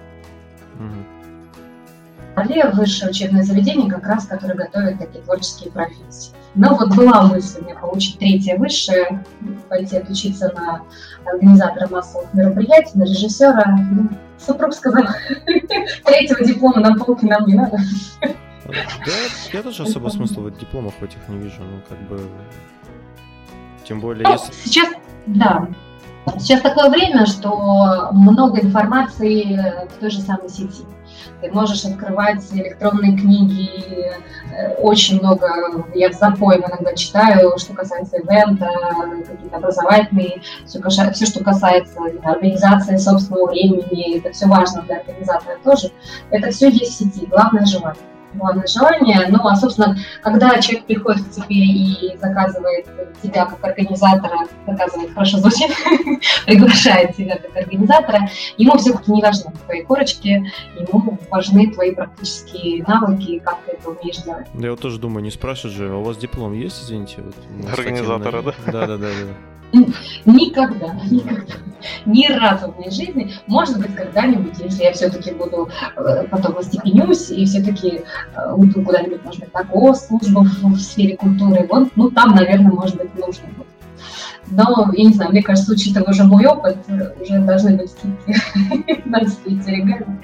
АРЕЛ – высшее учебное заведение, как раз, которое готовит такие творческие профессии. Но вот была мысль у меня получить третье высшее, пойти отучиться на организатора массовых мероприятий, на режиссера. Ну, супруг сказал, третьего диплома на полке нам не надо. Да, я тоже особо смысла в дипломах этих не вижу. Ну, как бы... Тем более, ну, если... Сейчас, да. Сейчас такое время, что много информации в той же самой сети. Ты можешь открывать электронные книги, э, очень много, я в запоем иногда читаю, что касается ивента, какие-то образовательные, все, все что касается организации собственного времени, это все важно для организатора тоже. Это все есть в сети, главное желание главное желание. Ну, а, собственно, когда человек приходит к тебе и заказывает тебя как организатора, заказывает, хорошо звучит, приглашает тебя как организатора, ему все-таки не важны твои корочки, ему важны твои практические навыки, как ты это умеешь делать. Да я вот тоже думаю, не спрашивать же, а у вас диплом есть, извините? Вот, Организатора, да? Да, да, да, да. Никогда, никогда, ни разу в моей жизни, может быть, когда-нибудь, если я все-таки буду э, потом остепенюсь и все-таки э, уйду куда-нибудь, может быть, на госслужбу в, сфере культуры, вот, ну, там, наверное, может быть, нужно будет. Но, я не знаю, мне кажется, учитывая уже мой опыт, уже должны быть какие-то регалии.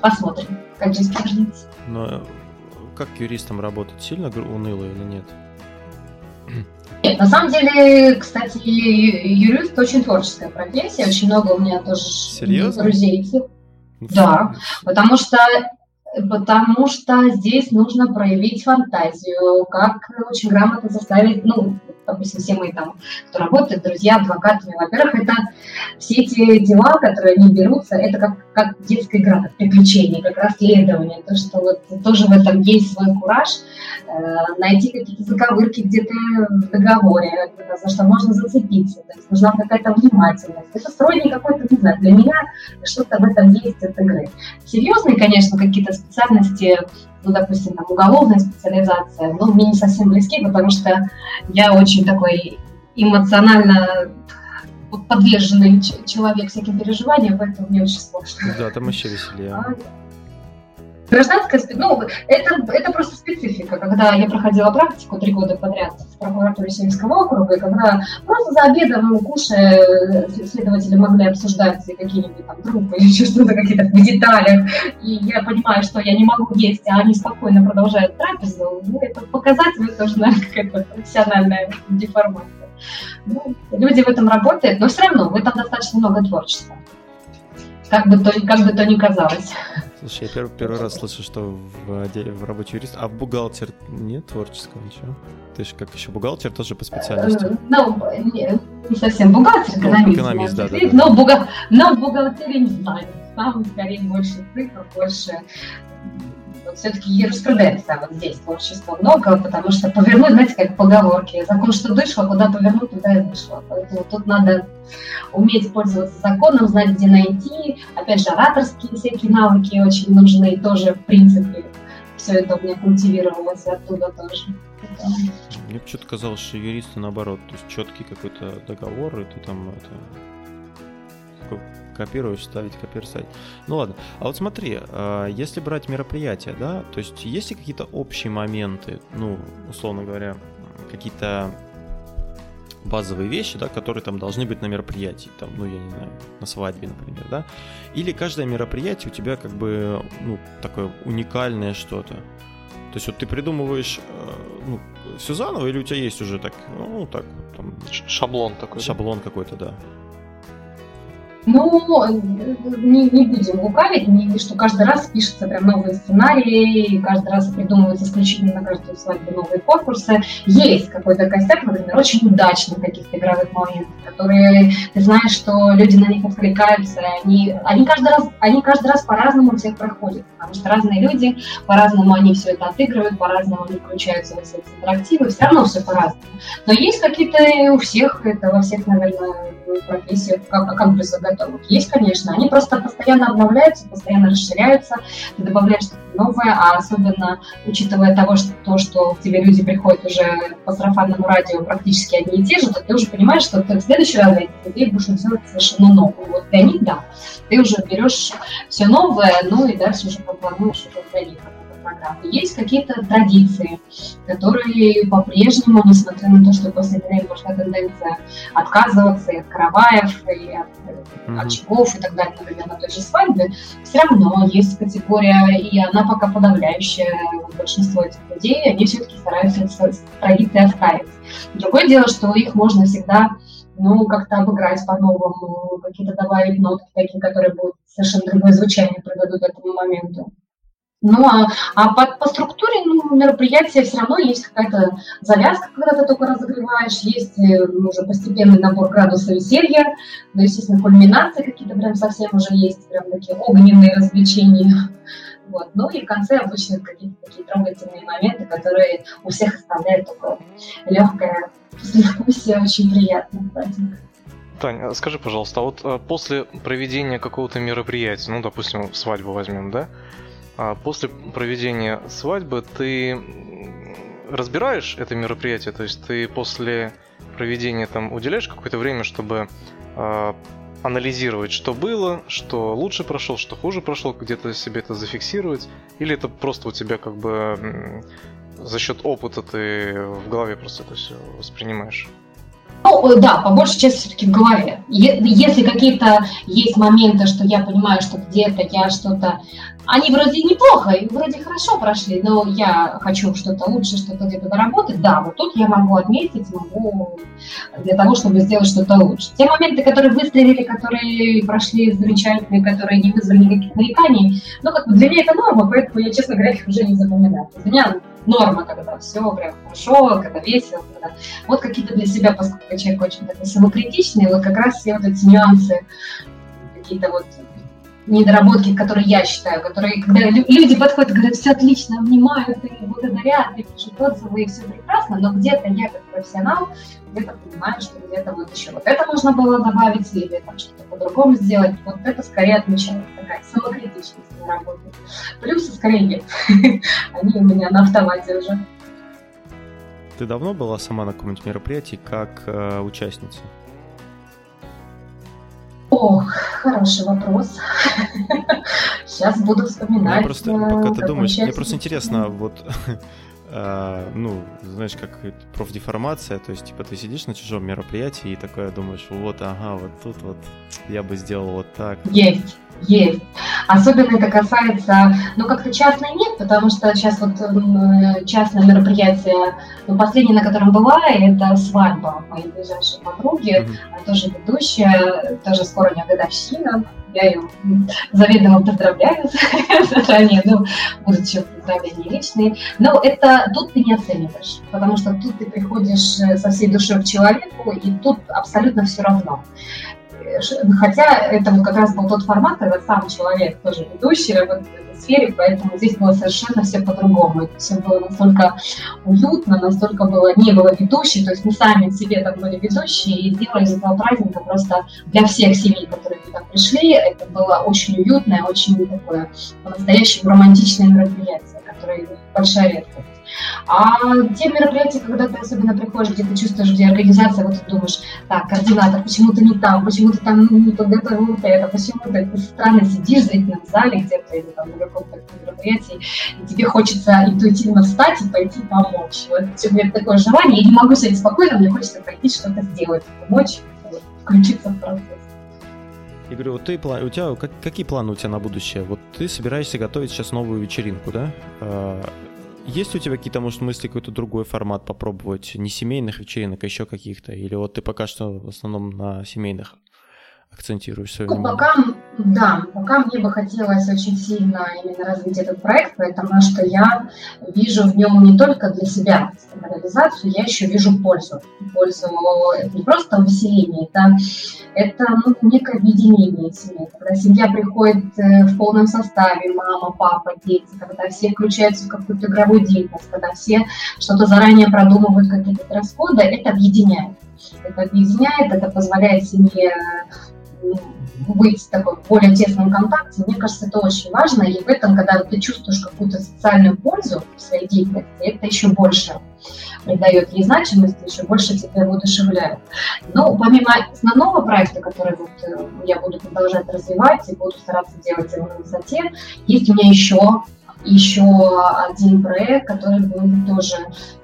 Посмотрим, как жизнь сложится. Но как юристам работать? Сильно уныло или нет? Нет, на самом деле, кстати, юрист очень творческая профессия. Очень много у меня тоже Серьезно? друзей. Да, потому что потому что здесь нужно проявить фантазию, как очень грамотно заставить, ну, допустим, все мы там, кто работает, друзья, адвокатами, во-первых, это все эти дела, которые они берутся, это как, как детская игра, как приключение, как расследование, то, что вот тоже в этом есть свой кураж, э, найти какие-то заковырки где-то в договоре, за что можно зацепиться, то есть нужна какая-то внимательность. Это строение какой-то, не знаю, для меня что-то в этом есть от игры. Серьезные, конечно, какие-то специальности, ну, допустим, там, уголовная специализация, ну, мне не совсем близки, потому что я очень такой эмоционально подверженный человек всяким переживаниям, поэтому мне очень сложно. Да, там еще веселее. А, Гражданская ну, это, это просто специфика, когда я проходила практику три года подряд в прокуратуре Сельского округа, и когда просто за обедом, кушая, следователи могли обсуждать какие-нибудь там трупы или что-то какие-то в деталях, и я понимаю, что я не могу есть, а они спокойно продолжают трапезу, ну, это показатель тоже, наверное, какая-то профессиональная деформация. Ну, люди в этом работают, но все равно в этом достаточно много творчества. Как бы то, как бы то ни казалось. Слушай, я первый, первый раз слышу, что в, в работе юрист, а в бухгалтер нет творческого ничего? Ты же как еще бухгалтер тоже по специальности? Э, ну, не, не совсем бухгалтер, экономист. Ну, экономист, да, да, да. Но, бухгал... но в бухгалтерии не знаю. Там скорее больше цифр, больше все-таки юриспруденция вот здесь творчества много, потому что повернуть, знаете, как поговорки, закон что дышло, куда повернуть, туда и вышло. Поэтому тут надо уметь пользоваться законом, знать, где найти. Опять же, ораторские всякие навыки очень нужны, тоже, в принципе, все это у меня культивировалось оттуда тоже. Мне почему-то казалось, что юристы наоборот, то есть четкий какой-то договор, и ты там это копируешь, ставить, копируешь, ставить. Ну ладно. А вот смотри, а, если брать мероприятия, да, то есть есть ли какие-то общие моменты, ну, условно говоря, какие-то базовые вещи, да, которые там должны быть на мероприятии, там, ну, я не знаю, на свадьбе, например, да, или каждое мероприятие у тебя как бы, ну, такое уникальное что-то. То есть вот ты придумываешь э, ну, все заново, или у тебя есть уже так, ну, так, там... Шаблон такой. Шаблон да? какой-то, да. Ну, не, не будем лукавить, не, что каждый раз пишется прям новые сценарии, каждый раз придумываются исключительно на каждую свадьбу новые конкурсы. Есть какой-то костяк, например, очень удачных каких-то игровых моментов, которые ты знаешь, что люди на них откликаются, они, они, каждый, раз, они каждый раз по-разному всех проходят, потому что разные люди, по-разному они все это отыгрывают, по-разному они включаются в эти интерактивы, все равно все по-разному. Но есть какие-то у всех, это во всех, наверное, профессиях, как, как бы готовых. Есть, конечно, они просто постоянно обновляются, постоянно расширяются, ты добавляешь что-то новое, а особенно учитывая того, что то, что к тебе люди приходят уже по сарафанному радио практически одни и те же, то ты уже понимаешь, что ты в следующий раз людей будешь делать совершенно новое. Вот для них, да, ты уже берешь все новое, ну и дальше уже планируешь уже для них программы. Есть какие-то традиции, которые по-прежнему, несмотря на то, что после время пошла тенденция отказываться и от караваев, и от mm-hmm. очагов и так далее, например, на той же свадьбе, все равно есть категория, и она пока подавляющая большинство этих людей, они все-таки стараются эти традиции оставить. Другое дело, что их можно всегда ну, как-то обыграть по-новому, какие-то добавить нотки такие, которые будут совершенно другое звучание придадут этому моменту. Ну, а, а по, по структуре ну, мероприятия все равно есть какая-то завязка, когда ты только разогреваешь, есть э, уже постепенный набор градуса веселья, ну, естественно, кульминации какие-то прям совсем уже есть, прям такие огненные развлечения. Вот. Ну и в конце обычно какие-то такие трогательные моменты, которые у всех оставляют такое легкое послевкусие, очень приятное праздник. Таня, скажи, пожалуйста, а вот э, после проведения какого-то мероприятия, ну, допустим, свадьбу возьмем, да, а после проведения свадьбы ты разбираешь это мероприятие, то есть ты после проведения там уделяешь какое-то время, чтобы э, анализировать, что было, что лучше прошел, что хуже прошел, где-то себе это зафиксировать, или это просто у тебя как бы за счет опыта ты в голове просто это все воспринимаешь? Ну, да, по большей части все-таки в голове. Если какие-то есть моменты, что я понимаю, что где-то я что-то... Они вроде неплохо и вроде хорошо прошли, но я хочу что-то лучше, что-то где-то доработать, да, вот тут я могу отметить, могу для того, чтобы сделать что-то лучше. Те моменты, которые выстрелили, которые прошли замечательные, которые не вызвали никаких нареканий, ну, как бы для меня это норма, поэтому я, честно говоря, их уже не запоминаю. Для меня норма, когда все прям хорошо, когда весело, когда... Вот какие-то для себя, поскольку человек очень такой самокритичный, вот как раз все вот эти нюансы, какие-то вот недоработки, которые я считаю, которые, когда люди подходят и говорят, все отлично, обнимают и благодарят, и пишут отзывы, и все прекрасно, но где-то я как профессионал, где-то понимаю, что где-то вот еще вот это можно было добавить, или там что-то по-другому сделать, вот это скорее отмечает такая самокритичность на работе. Плюсы скорее нет, они у меня на автомате уже. Ты давно была сама на каком-нибудь мероприятии как э, участница? Ох, хороший вопрос. Сейчас буду вспоминать. Я просто, пока ты думаешь, мне просто интересно, вот Uh, ну, знаешь, как профдеформация, то есть, типа, ты сидишь на чужом мероприятии и такое думаешь, вот, ага, вот тут вот я бы сделал вот так. Есть, есть. Особенно это касается, ну, как-то частной нет, потому что сейчас вот частное мероприятие, ну, последнее, на котором была, это свадьба моей ближайшей подруги, mm-hmm. она тоже ведущая, тоже скоро у нее годовщина, я ее заведомо поздравляю заранее, ну, будут еще поздравления личные, но это тут ты не оцениваешь, потому что тут ты приходишь со всей душой к человеку, и тут абсолютно все равно. Хотя это вот как раз был тот формат, когда сам человек тоже ведущий, работает в этой сфере, поэтому здесь было совершенно все по-другому. Это все было настолько уютно, настолько было, не было ведущей, то есть мы сами себе там были ведущие и сделали из этого праздника просто для всех семей, которые туда пришли. Это было очень уютное, очень такое по-настоящему романтичное мероприятие, которое большая редкость. А те мероприятия, когда ты особенно приходишь, где ты чувствуешь, где организация, вот ты думаешь, так, координатор, почему ты не там, почему ты там не подготовил вот это, почему ты, ты странно сидишь в зрительном зале где-то или там на каком-то мероприятии, и тебе хочется интуитивно встать и пойти помочь. Вот у меня такое желание, я не могу сидеть спокойно, мне хочется пойти что-то сделать, помочь, включиться в процесс. Я говорю, вот ты, у тебя, как, какие планы у тебя на будущее? Вот ты собираешься готовить сейчас новую вечеринку, да? Есть у тебя какие-то, может, мысли, какой-то другой формат попробовать? Не семейных вечеринок, а еще каких-то? Или вот ты пока что в основном на семейных акцентируешь свое ну, внимание? Пока, да, пока мне бы хотелось очень сильно именно развить этот проект, потому что я вижу в нем не только для себя реализацию, я еще вижу пользу. Пользу это не просто увеселение, это, это ну, некое объединение семьи. Когда семья приходит э, в полном составе, мама, папа, дети, когда все включаются в какую-то игровую деятельность, когда все что-то заранее продумывают, какие-то расходы, это объединяет. Это объединяет, это позволяет семье быть в таком более тесном контакте, мне кажется, это очень важно. И в этом, когда ты чувствуешь какую-то социальную пользу в своей деятельности, это еще больше придает ей значимости, еще больше тебя воодушевляет. Но помимо основного проекта, который вот э, я буду продолжать развивать и буду стараться делать его на высоте, есть у меня еще еще один проект, который будет тоже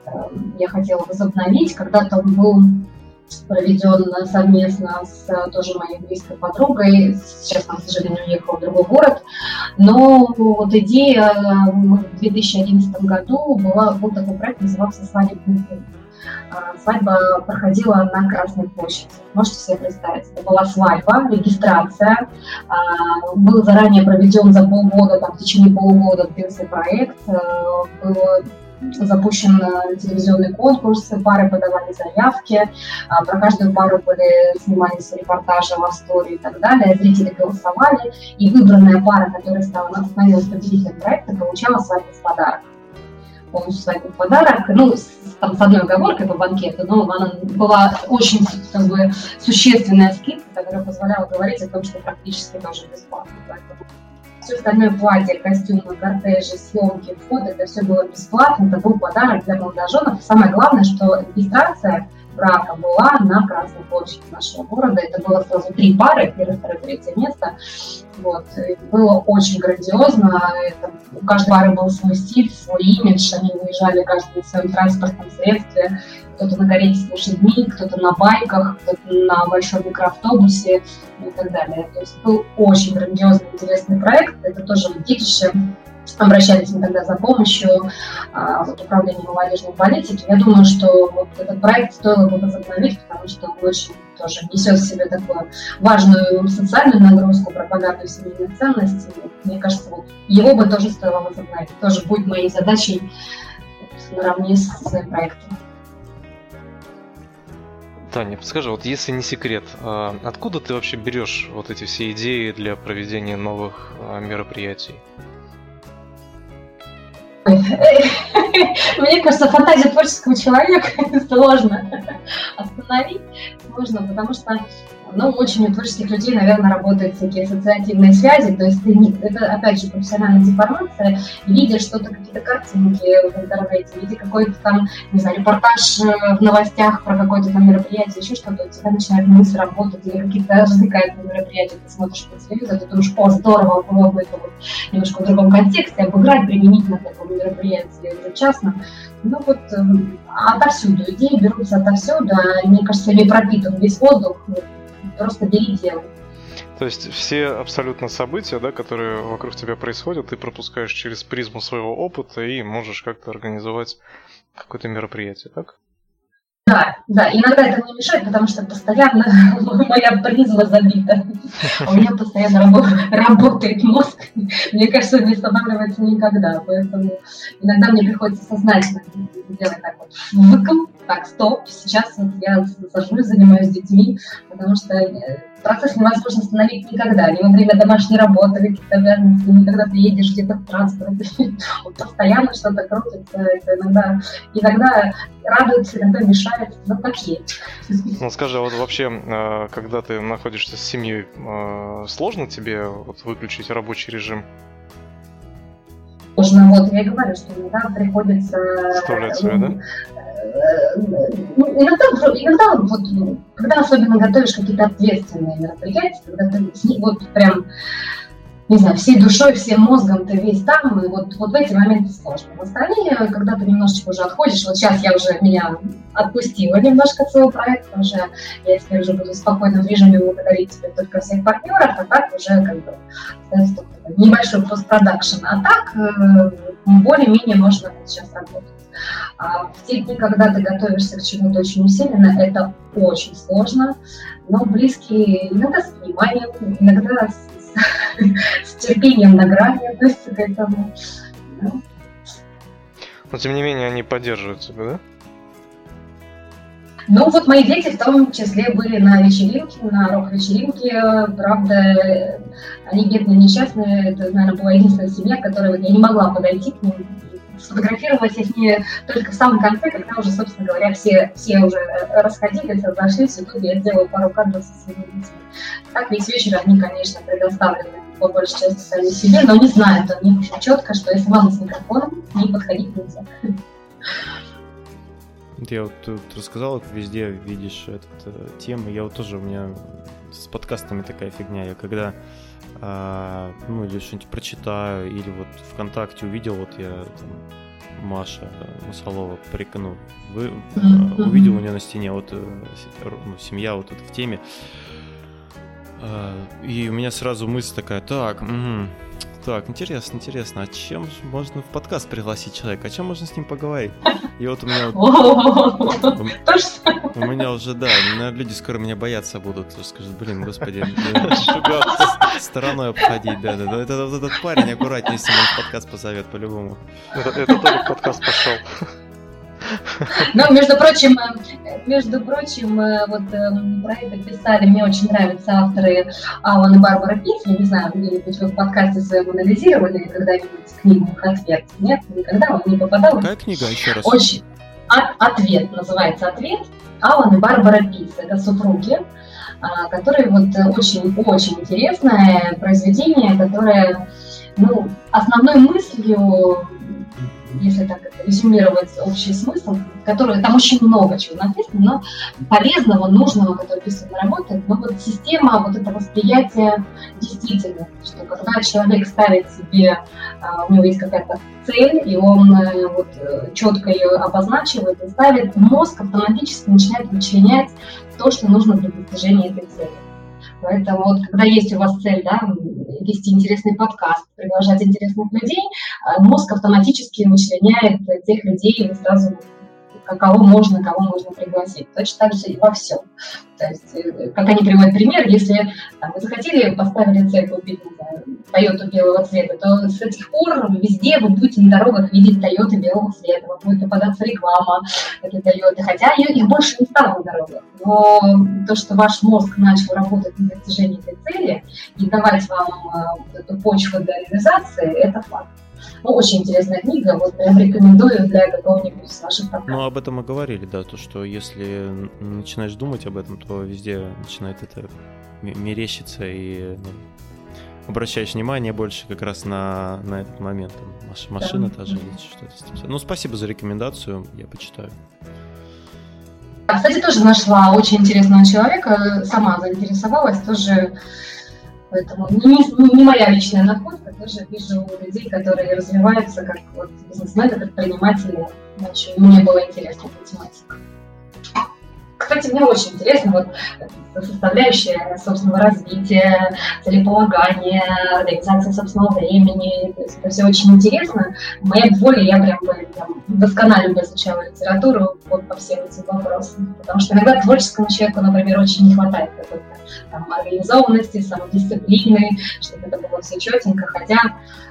э, я хотела возобновить. Когда-то он был проведен совместно с э, тоже моей близкой подругой. Сейчас она, к сожалению, уехала в другой город. Но вот идея э, в 2011 году была, был такой проект, назывался «Свадебный день». А, свадьба проходила на Красной площади. Можете себе представить, это была свадьба, регистрация. А, был заранее проведен за полгода, там, в течение полугода длился проект. Э, было запущен э, телевизионный конкурс, пары подавали заявки, а, про каждую пару были, снимались репортажи в истории и так далее, зрители голосовали, и выбранная пара, которая стала становилась победителем проекта, получала свадьбу в подарок. Полностью свадьбу в подарок, ну, с, там, с одной оговоркой по банкету, но она была очень как бы, существенная скидка, которая позволяла говорить о том, что практически тоже бесплатно. Поэтому все остальное платье, костюмы, кортежи, съемки, вход, это все было бесплатно, это был подарок для молодоженов. Самое главное, что регистрация брака была на Красной площади нашего города. Это было сразу три пары, первое, второе, третье место. Вот. Было очень грандиозно. Это, у каждой пары был свой стиль, свой имидж. Они выезжали каждый в своем транспортном средстве. Кто-то на карете с лошадьми, кто-то на байках, кто-то на большом микроавтобусе и так далее. То есть был очень грандиозный, интересный проект. Это тоже детище обращались мы тогда за помощью а, вот, управления молодежной политики. Я думаю, что вот этот проект стоило бы возобновить, потому что он очень тоже несет в себе такую важную социальную нагрузку, пропаганду семейных ценностей. Мне кажется, вот его бы тоже стоило возобновить. Тоже будет моей задачей наравне с своим проектом. Таня, подскажи, вот если не секрет, а откуда ты вообще берешь вот эти все идеи для проведения новых а, мероприятий? Мне кажется, фантазия творческого человека сложно остановить. сложно, потому что ну, очень у творческих людей, наверное, работают всякие ассоциативные связи, то есть ты не, это, опять же, профессиональная деформация, видя что-то, какие-то картинки в интернете, видя какой-то там, не знаю, репортаж э, в новостях про какое-то там мероприятие, еще что-то, у тебя начинает мысль работать, или какие-то развлекательные мероприятия, ты смотришь по телевизору, ты думаешь, о, здорово было бы это вот немножко в другом контексте, обыграть применительно к такому мероприятию, уже частно. Ну вот э, отовсюду, идеи берутся отовсюду, а, мне кажется, ими пропитан весь воздух, просто бери делай. То есть все абсолютно события, да, которые вокруг тебя происходят, ты пропускаешь через призму своего опыта и можешь как-то организовать какое-то мероприятие, так? Да, да, иногда это мне мешает, потому что постоянно моя призма забита. У меня постоянно работает мозг. Мне кажется, он не останавливается никогда. Поэтому иногда мне приходится сознательно делать так вот. Выкл, так, стоп, сейчас вот я сажусь, занимаюсь детьми, потому что э, процесс невозможно остановить никогда, ни во время домашней работы, каких-то обязанностей, ни когда ты едешь где-то в транспорте, постоянно что-то крутится, это иногда, иногда радует, иногда мешает, но так есть. Ну скажи, а вот вообще, э, когда ты находишься с семьей, э, сложно тебе вот выключить рабочий режим? Сложно, вот я и говорю, что иногда приходится... Вставлять себя, да? Ну, иногда, иногда вот, когда особенно готовишь какие-то ответственные мероприятия, когда ты вот прям, не знаю, всей душой, всем мозгом ты весь там, и вот, вот в эти моменты сложно. В остальные, когда ты немножечко уже отходишь, вот сейчас я уже меня отпустила немножко от своего проекта, уже я теперь уже буду в спокойном режиме благодарить тебе только всех партнеров, а так уже как бы небольшой постпродакшн. А так э, более-менее можно сейчас работать. А в те дни, когда ты готовишься к чему-то очень усиленно, это очень сложно, но близкие иногда с пониманием, иногда с, с, с терпением на грани относятся к этому. Да. Но тем не менее они поддерживают тебя, да? Ну вот мои дети в том числе были на вечеринке, на рок-вечеринке. Правда, они бедные, несчастные. Это, наверное, была единственная семья, которой я не могла подойти к ним сфотографировалась с ней только в самом конце, когда уже, собственно говоря, все, все уже э, расходились, разошлись, и тут я сделала пару кадров со своими детьми. Так весь вечер они, конечно, предоставлены по большей части сами себе, но не знают они четко, что если мама с микрофоном, не подходить нельзя. Я вот тут рассказал, везде видишь эту э, тему. Я вот тоже, у меня с подкастами такая фигня. Я когда а, ну, или что-нибудь прочитаю, или вот ВКонтакте увидел, вот я там, Маша Масалова, ну, вы, mm-hmm. увидел у нее на стене вот э, ну, семья вот это в теме, а, и у меня сразу мысль такая, так, угу, так, интересно, интересно, а чем можно в подкаст пригласить человека? О чем можно с ним поговорить? И вот у меня... У меня уже, да, люди скоро меня бояться будут. Скажут, блин, господи, стороной обходить, да, да, да. Это вот этот парень аккуратнее, если он в подкаст позовет, по-любому. Это тоже в подкаст пошел. Ну, между прочим, э, между прочим, э, вот эм, про это писали, мне очень нравятся авторы Алан и Барбара Пис, я не знаю, где-нибудь вы в подкасте своем анализировали когда-нибудь книгу «Ответ»? Нет, никогда вам не попадалось? Какая книга еще раз? Очень. Ответ, называется «Ответ». Алан и Барбара Пис, это супруги, а, которые вот очень-очень интересное произведение, которое ну, основной мыслью если так резюмировать общий смысл, который там очень много чего написано, но полезного, нужного, который быстро работает, но вот система вот это восприятие действительно, что когда человек ставит себе, а, у него есть какая-то цель, и он э, вот э, четко ее обозначивает и ставит, мозг автоматически начинает вычленять то, что нужно для достижения этой цели. Поэтому вот когда есть у вас цель, да, вести интересный подкаст, приглашать интересных людей, э, мозг автоматически вычленяет тех людей, и сразу кого можно, кого можно пригласить. Точно так же и во всем. То есть, э, как они приводят пример, если там, вы захотели, поставили цель купить, Toyota белого цвета, то с этих пор везде вы будете на дорогах видеть Toyota белого цвета, вам будет попадаться реклама этой Toyota, хотя их больше не стало на дорогах. Но то, что ваш мозг начал работать на достижении этой цели и давать вам э, эту почву для реализации, это факт. Ну, очень интересная книга, вот прям рекомендую для какого-нибудь из ваших подкастов. Ну, об этом мы говорили, да, то, что если начинаешь думать об этом, то везде начинает это мерещиться и ну, обращаешь внимание больше как раз на, на этот момент. Там, маш, машина да. та же или что-то. Ну, спасибо за рекомендацию, я почитаю. Кстати, тоже нашла очень интересного человека, сама заинтересовалась, тоже Поэтому не, не моя личная находка, тоже вижу людей, которые развиваются как вот, бизнесмены, предприниматели. Иначе мне было интересно эта тематика. Кстати, мне очень интересно вот составляющая собственного развития, целеполагания, организация собственного времени. То есть это все очень интересно. Моей воле я прям бы там, досконально бы изучала литературу вот, по всем этим вопросам. Потому что иногда творческому человеку, например, очень не хватает какой-то там, организованности, самодисциплины, чтобы это было все четенько, хотя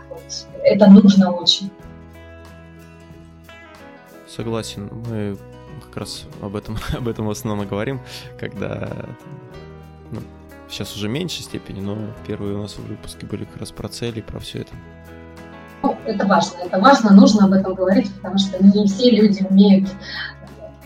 вот, это нужно очень. Согласен. Мы как раз об этом, об этом в основном говорим, когда ну, сейчас уже в меньшей степени, но первые у нас выпуски были как раз про цели, про все это. Ну, это важно, это важно, нужно об этом говорить, потому что не все люди умеют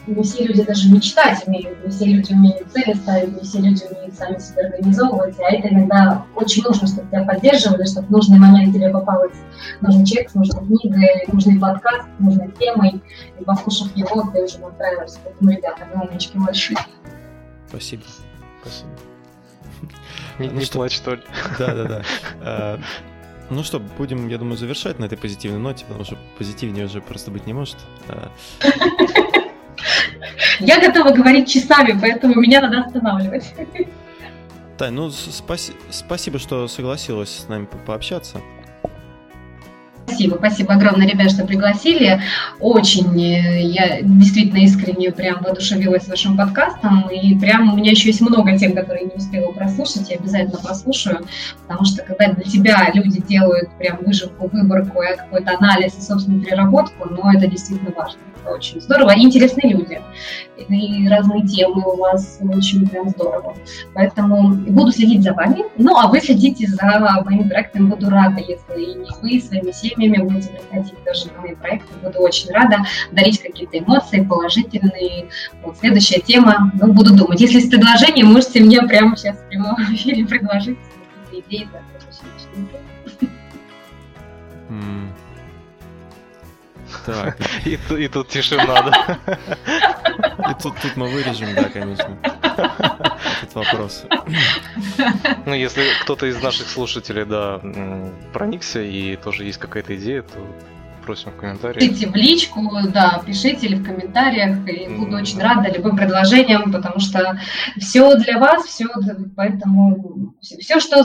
не все люди даже мечтать умеют, не все люди умеют цели ставить, не все люди умеют сами себя организовывать, а это иногда очень нужно, чтобы тебя поддерживали, чтобы в нужный момент тебе попалась нужный человек с нужной книгой, нужный подкаст, нужной темой, и послушав его, ты уже настраиваешься. Поэтому, ребята, вы умнички большие. Спасибо. Спасибо. Не, не что... плачь, что ли. Да, да, да. А, ну что, будем, я думаю, завершать на этой позитивной ноте, потому что позитивнее уже просто быть не может. Я готова говорить часами, поэтому меня надо останавливать. Тань, ну спаси- спасибо, что согласилась с нами пообщаться. Спасибо, спасибо огромное, ребят, что пригласили. Очень э, я действительно искренне прям воодушевилась вашим подкастом. И прям у меня еще есть много тем, которые не успела прослушать. Я обязательно послушаю, потому что когда для тебя люди делают прям выжимку, выборку, какой-то анализ и, собственно, переработку, ну, это действительно важно. Очень здорово. И интересные люди. И разные темы у вас очень прям здорово. Поэтому буду следить за вами. Ну, а вы следите за моими проектами. Буду рада, если и вы своими семьями будете приходить тоже на мои проекты. Буду очень рада дарить какие-то эмоции положительные. Вот, следующая тема. Ну, буду думать. Если есть предложение, можете мне прямо сейчас в прямом эфире предложить какие-то идеи. Да, так. И, и тут тишина, да. И тут, тут мы вырежем, да, конечно. Этот вопрос. Ну, если кто-то из наших слушателей, да, проникся и тоже есть какая-то идея, то просим в комментариях. Пишите в личку, да, пишите или в комментариях, и буду mm. очень рада любым предложениям, потому что все для вас, все, поэтому все, что,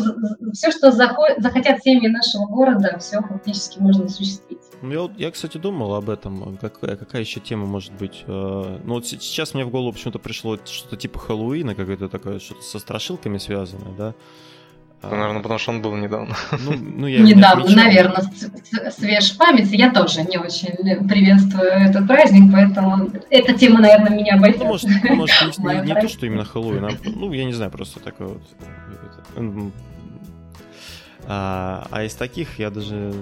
все, что захотят семьи нашего города, все фактически можно осуществить. Ну, я, я, кстати, думал об этом, какая, какая еще тема может быть. Э, ну, вот сейчас мне в голову почему-то пришло что-то типа Хэллоуина, какое-то такое, что-то со страшилками связанное, да. Это, наверное, потому что он был недавно. Ну, ну, я недавно, наверное, свеж память. Я тоже не очень приветствую этот праздник, поэтому эта тема, наверное, меня обойдет. Ну, может, может не, не, не то, что именно Хэллоуин, а, ну, я не знаю, просто такой вот... А, а из таких я даже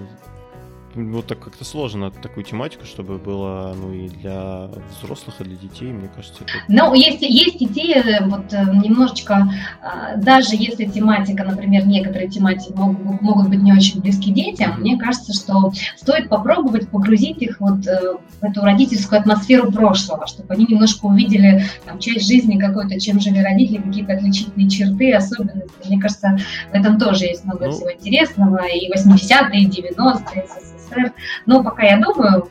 вот так как-то сложно такую тематику, чтобы было ну и для взрослых, и для детей, мне кажется. Это... Ну, есть, есть идея, вот э, немножечко, а, даже если тематика, например, некоторые тематики могут, могут быть не очень близки детям, мне кажется, что стоит попробовать погрузить их вот э, в эту родительскую атмосферу прошлого, чтобы они немножко увидели там, часть жизни какой-то, чем жили родители, какие-то отличительные черты, особенности. Мне кажется, в этом тоже есть много ну... всего интересного, и 80-е, и 90-е, СССР. Но пока я думаю,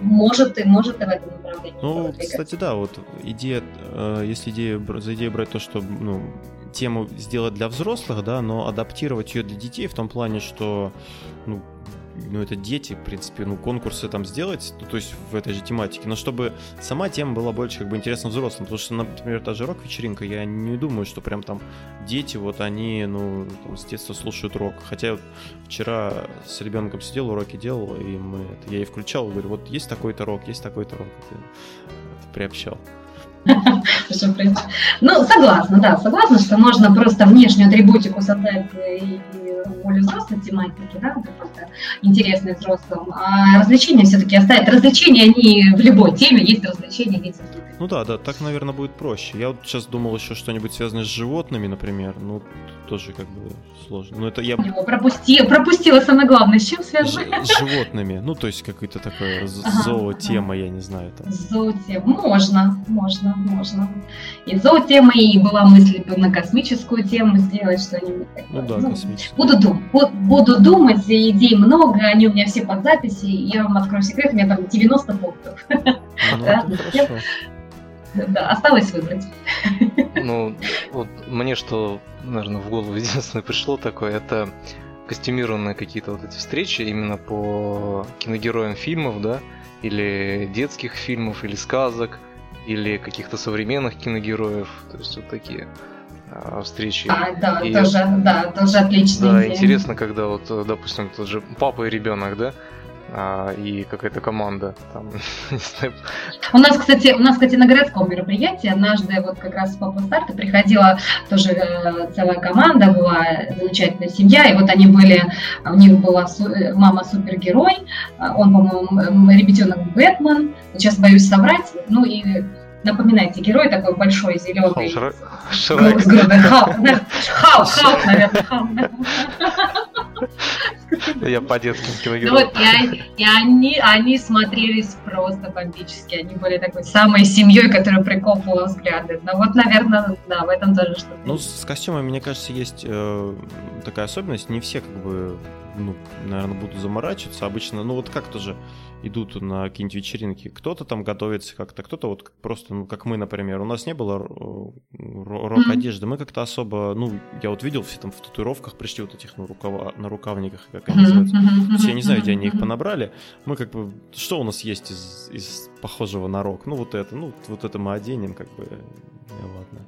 может и может и в этом направлении. Ну, кстати, да, вот идея, э, если идея, за идею брать то, что ну, тему сделать для взрослых, да, но адаптировать ее для детей в том плане, что ну, ну, это дети, в принципе, ну, конкурсы там сделать, то есть в этой же тематике, но чтобы сама тема была больше как бы интересна взрослым, потому что, например, та же рок-вечеринка, я не думаю, что прям там дети, вот они, ну, там, с детства слушают рок, хотя вот вчера с ребенком сидел, уроки делал, и мы, это, я ей включал, говорю, вот есть такой-то рок, есть такой-то рок, это, это приобщал. Ну, согласна, да, согласна, что можно просто внешнюю атрибутику создать и более взрослой тематики, да, просто интересные взрослым, а развлечения все-таки оставить. Развлечения, они в любой теме, есть развлечения, есть Ну да, да, так, наверное, будет проще. Я вот сейчас думал еще что-нибудь связанное с животными, например, ну, тоже как бы сложно. Но это я... Пропустила, пропустила самое главное, с чем связано? С животными, ну, то есть какая-то такая ага, зоотема, ага. я не знаю. Там. Зоотема, можно, можно, можно. И зоотема, и была мысль на космическую тему сделать что-нибудь такое. Ну да, ну, космическую. Буду, дум, буду думать, идей много, они у меня все под записи, я вам открою секрет, у меня там 90 пунктов. Ну, хорошо. Да, осталось выбрать. Ну, вот мне что, наверное, в голову единственное пришло такое, это костюмированные какие-то вот эти встречи именно по киногероям фильмов, да, или детских фильмов, или сказок, или каких-то современных киногероев, то есть вот такие а, встречи. А, да, и, тоже, да, тоже отлично. Да, интересно, когда вот, допустим, тот же папа и ребенок, да, а, и какая-то команда. Там, у нас, кстати, у нас, кстати, на городском мероприятии однажды вот как раз по старта приходила тоже э, целая команда, была замечательная семья, и вот они были, у них была э, мама супергерой, а он, по-моему, ребятенок Бэтмен, сейчас боюсь соврать, ну и напоминайте, герой такой большой, зеленый. Шрек. Халк, Халк, наверное, Халк. Я по детским киногероям. Вот, и, и они, они смотрелись просто бомбически. Они были такой самой семьей, которая приковывала взгляды. Но вот, наверное, да, в этом тоже что-то. Ну, с костюмами, мне кажется, есть э, такая особенность. Не все, как бы, ну, наверное, будут заморачиваться. Обычно, ну, вот как-то же идут на какие-нибудь вечеринки, кто-то там готовится как-то, кто-то вот просто, ну, как мы, например, у нас не было рок-одежды, мы как-то особо, ну, я вот видел все там в татуировках пришли вот этих на, рукава, на рукавниках, как они называются. Я не знаю, где они их понабрали. Мы как бы, что у нас есть из, из похожего на рок? Ну, вот это, ну, вот это мы оденем, как бы, ну, ладно.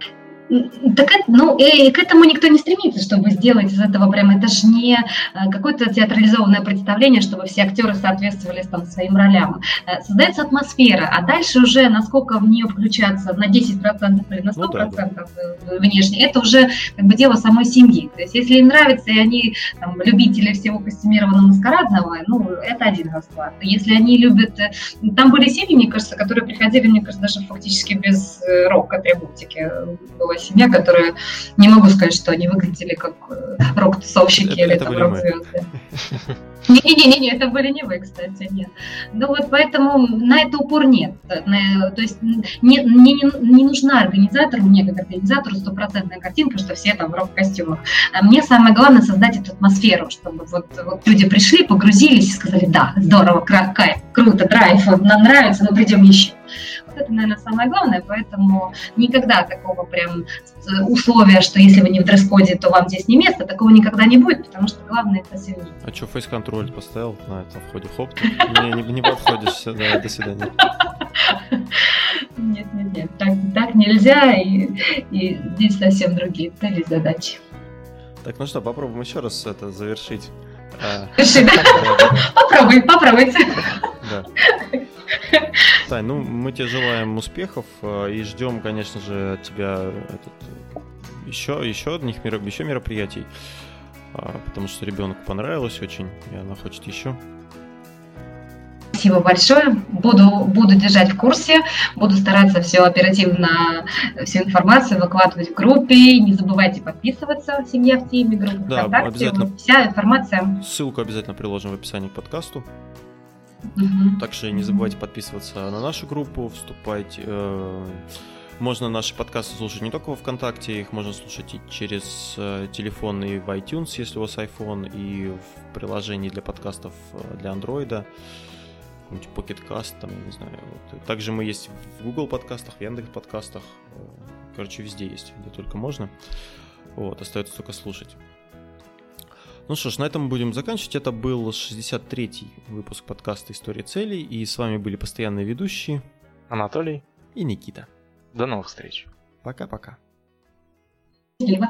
Так, ну, и к этому никто не стремится, чтобы сделать из этого прям, это же не э, какое-то театрализованное представление, чтобы все актеры соответствовали там своим ролям. Э, создается атмосфера, а дальше уже насколько в нее включаться на 10% или на 100% ну, да, да. внешне, это уже как бы дело самой семьи. То есть если им нравится, и они там, любители всего костюмированного маскарадного, ну, это один расклад. Если они любят... Э, там были семьи, мне кажется, которые приходили, мне кажется, даже фактически без рок-атрибутики. Было семья, которая, не могу сказать, что они выглядели как э, рок-тусовщики или там рок-звезды. Не-не-не, это были не вы, кстати, нет. Ну вот поэтому на это упор нет. На, то есть не, не, не нужна организатору, мне как организатору стопроцентная картинка, что все там в рок-костюмах. А мне самое главное создать эту атмосферу, чтобы вот, вот люди пришли, погрузились и сказали, да, здорово, кайф, круто, драйв, нам нравится, мы придем еще. Это, наверное, самое главное, поэтому никогда такого прям условия, что если вы не в дресс-коде, то вам здесь не место, такого никогда не будет, потому что главное это семьи. А что, фейс-контроль поставил на этом входе? Хоп, не, не, не подходишь сюда, до свидания. Нет, нет, нет, так, так нельзя, и, и здесь совсем другие цели задачи. Так, ну что, попробуем еще раз это завершить. Заверши, да? Попробуй, попробуйте. Да. Тань, ну мы тебе желаем успехов э, и ждем, конечно же, от тебя этот, еще, еще одних еще мероприятий, а, потому что ребенку понравилось очень, и она хочет еще. Спасибо большое. Буду, буду держать в курсе, буду стараться все оперативно, всю информацию выкладывать в группе. Не забывайте подписываться «Семья в теме», группа да, ВКонтакте. Обязательно. Вся информация. Ссылку обязательно приложим в описании к подкасту. Угу. Также не забывайте подписываться на нашу группу, вступать. Э, можно наши подкасты слушать не только во ВКонтакте, их можно слушать и через э, телефон и в iTunes, если у вас iPhone, и в приложении для подкастов э, для Android. Pocket Cast, там, я не знаю. Вот. Также мы есть в Google подкастах, в Яндекс подкастах. Короче, везде есть, где только можно. Вот, остается только слушать. Ну что ж, на этом мы будем заканчивать. Это был 63-й выпуск подкаста «История целей». И с вами были постоянные ведущие Анатолий и Никита. До новых встреч. Пока-пока. Счастливо.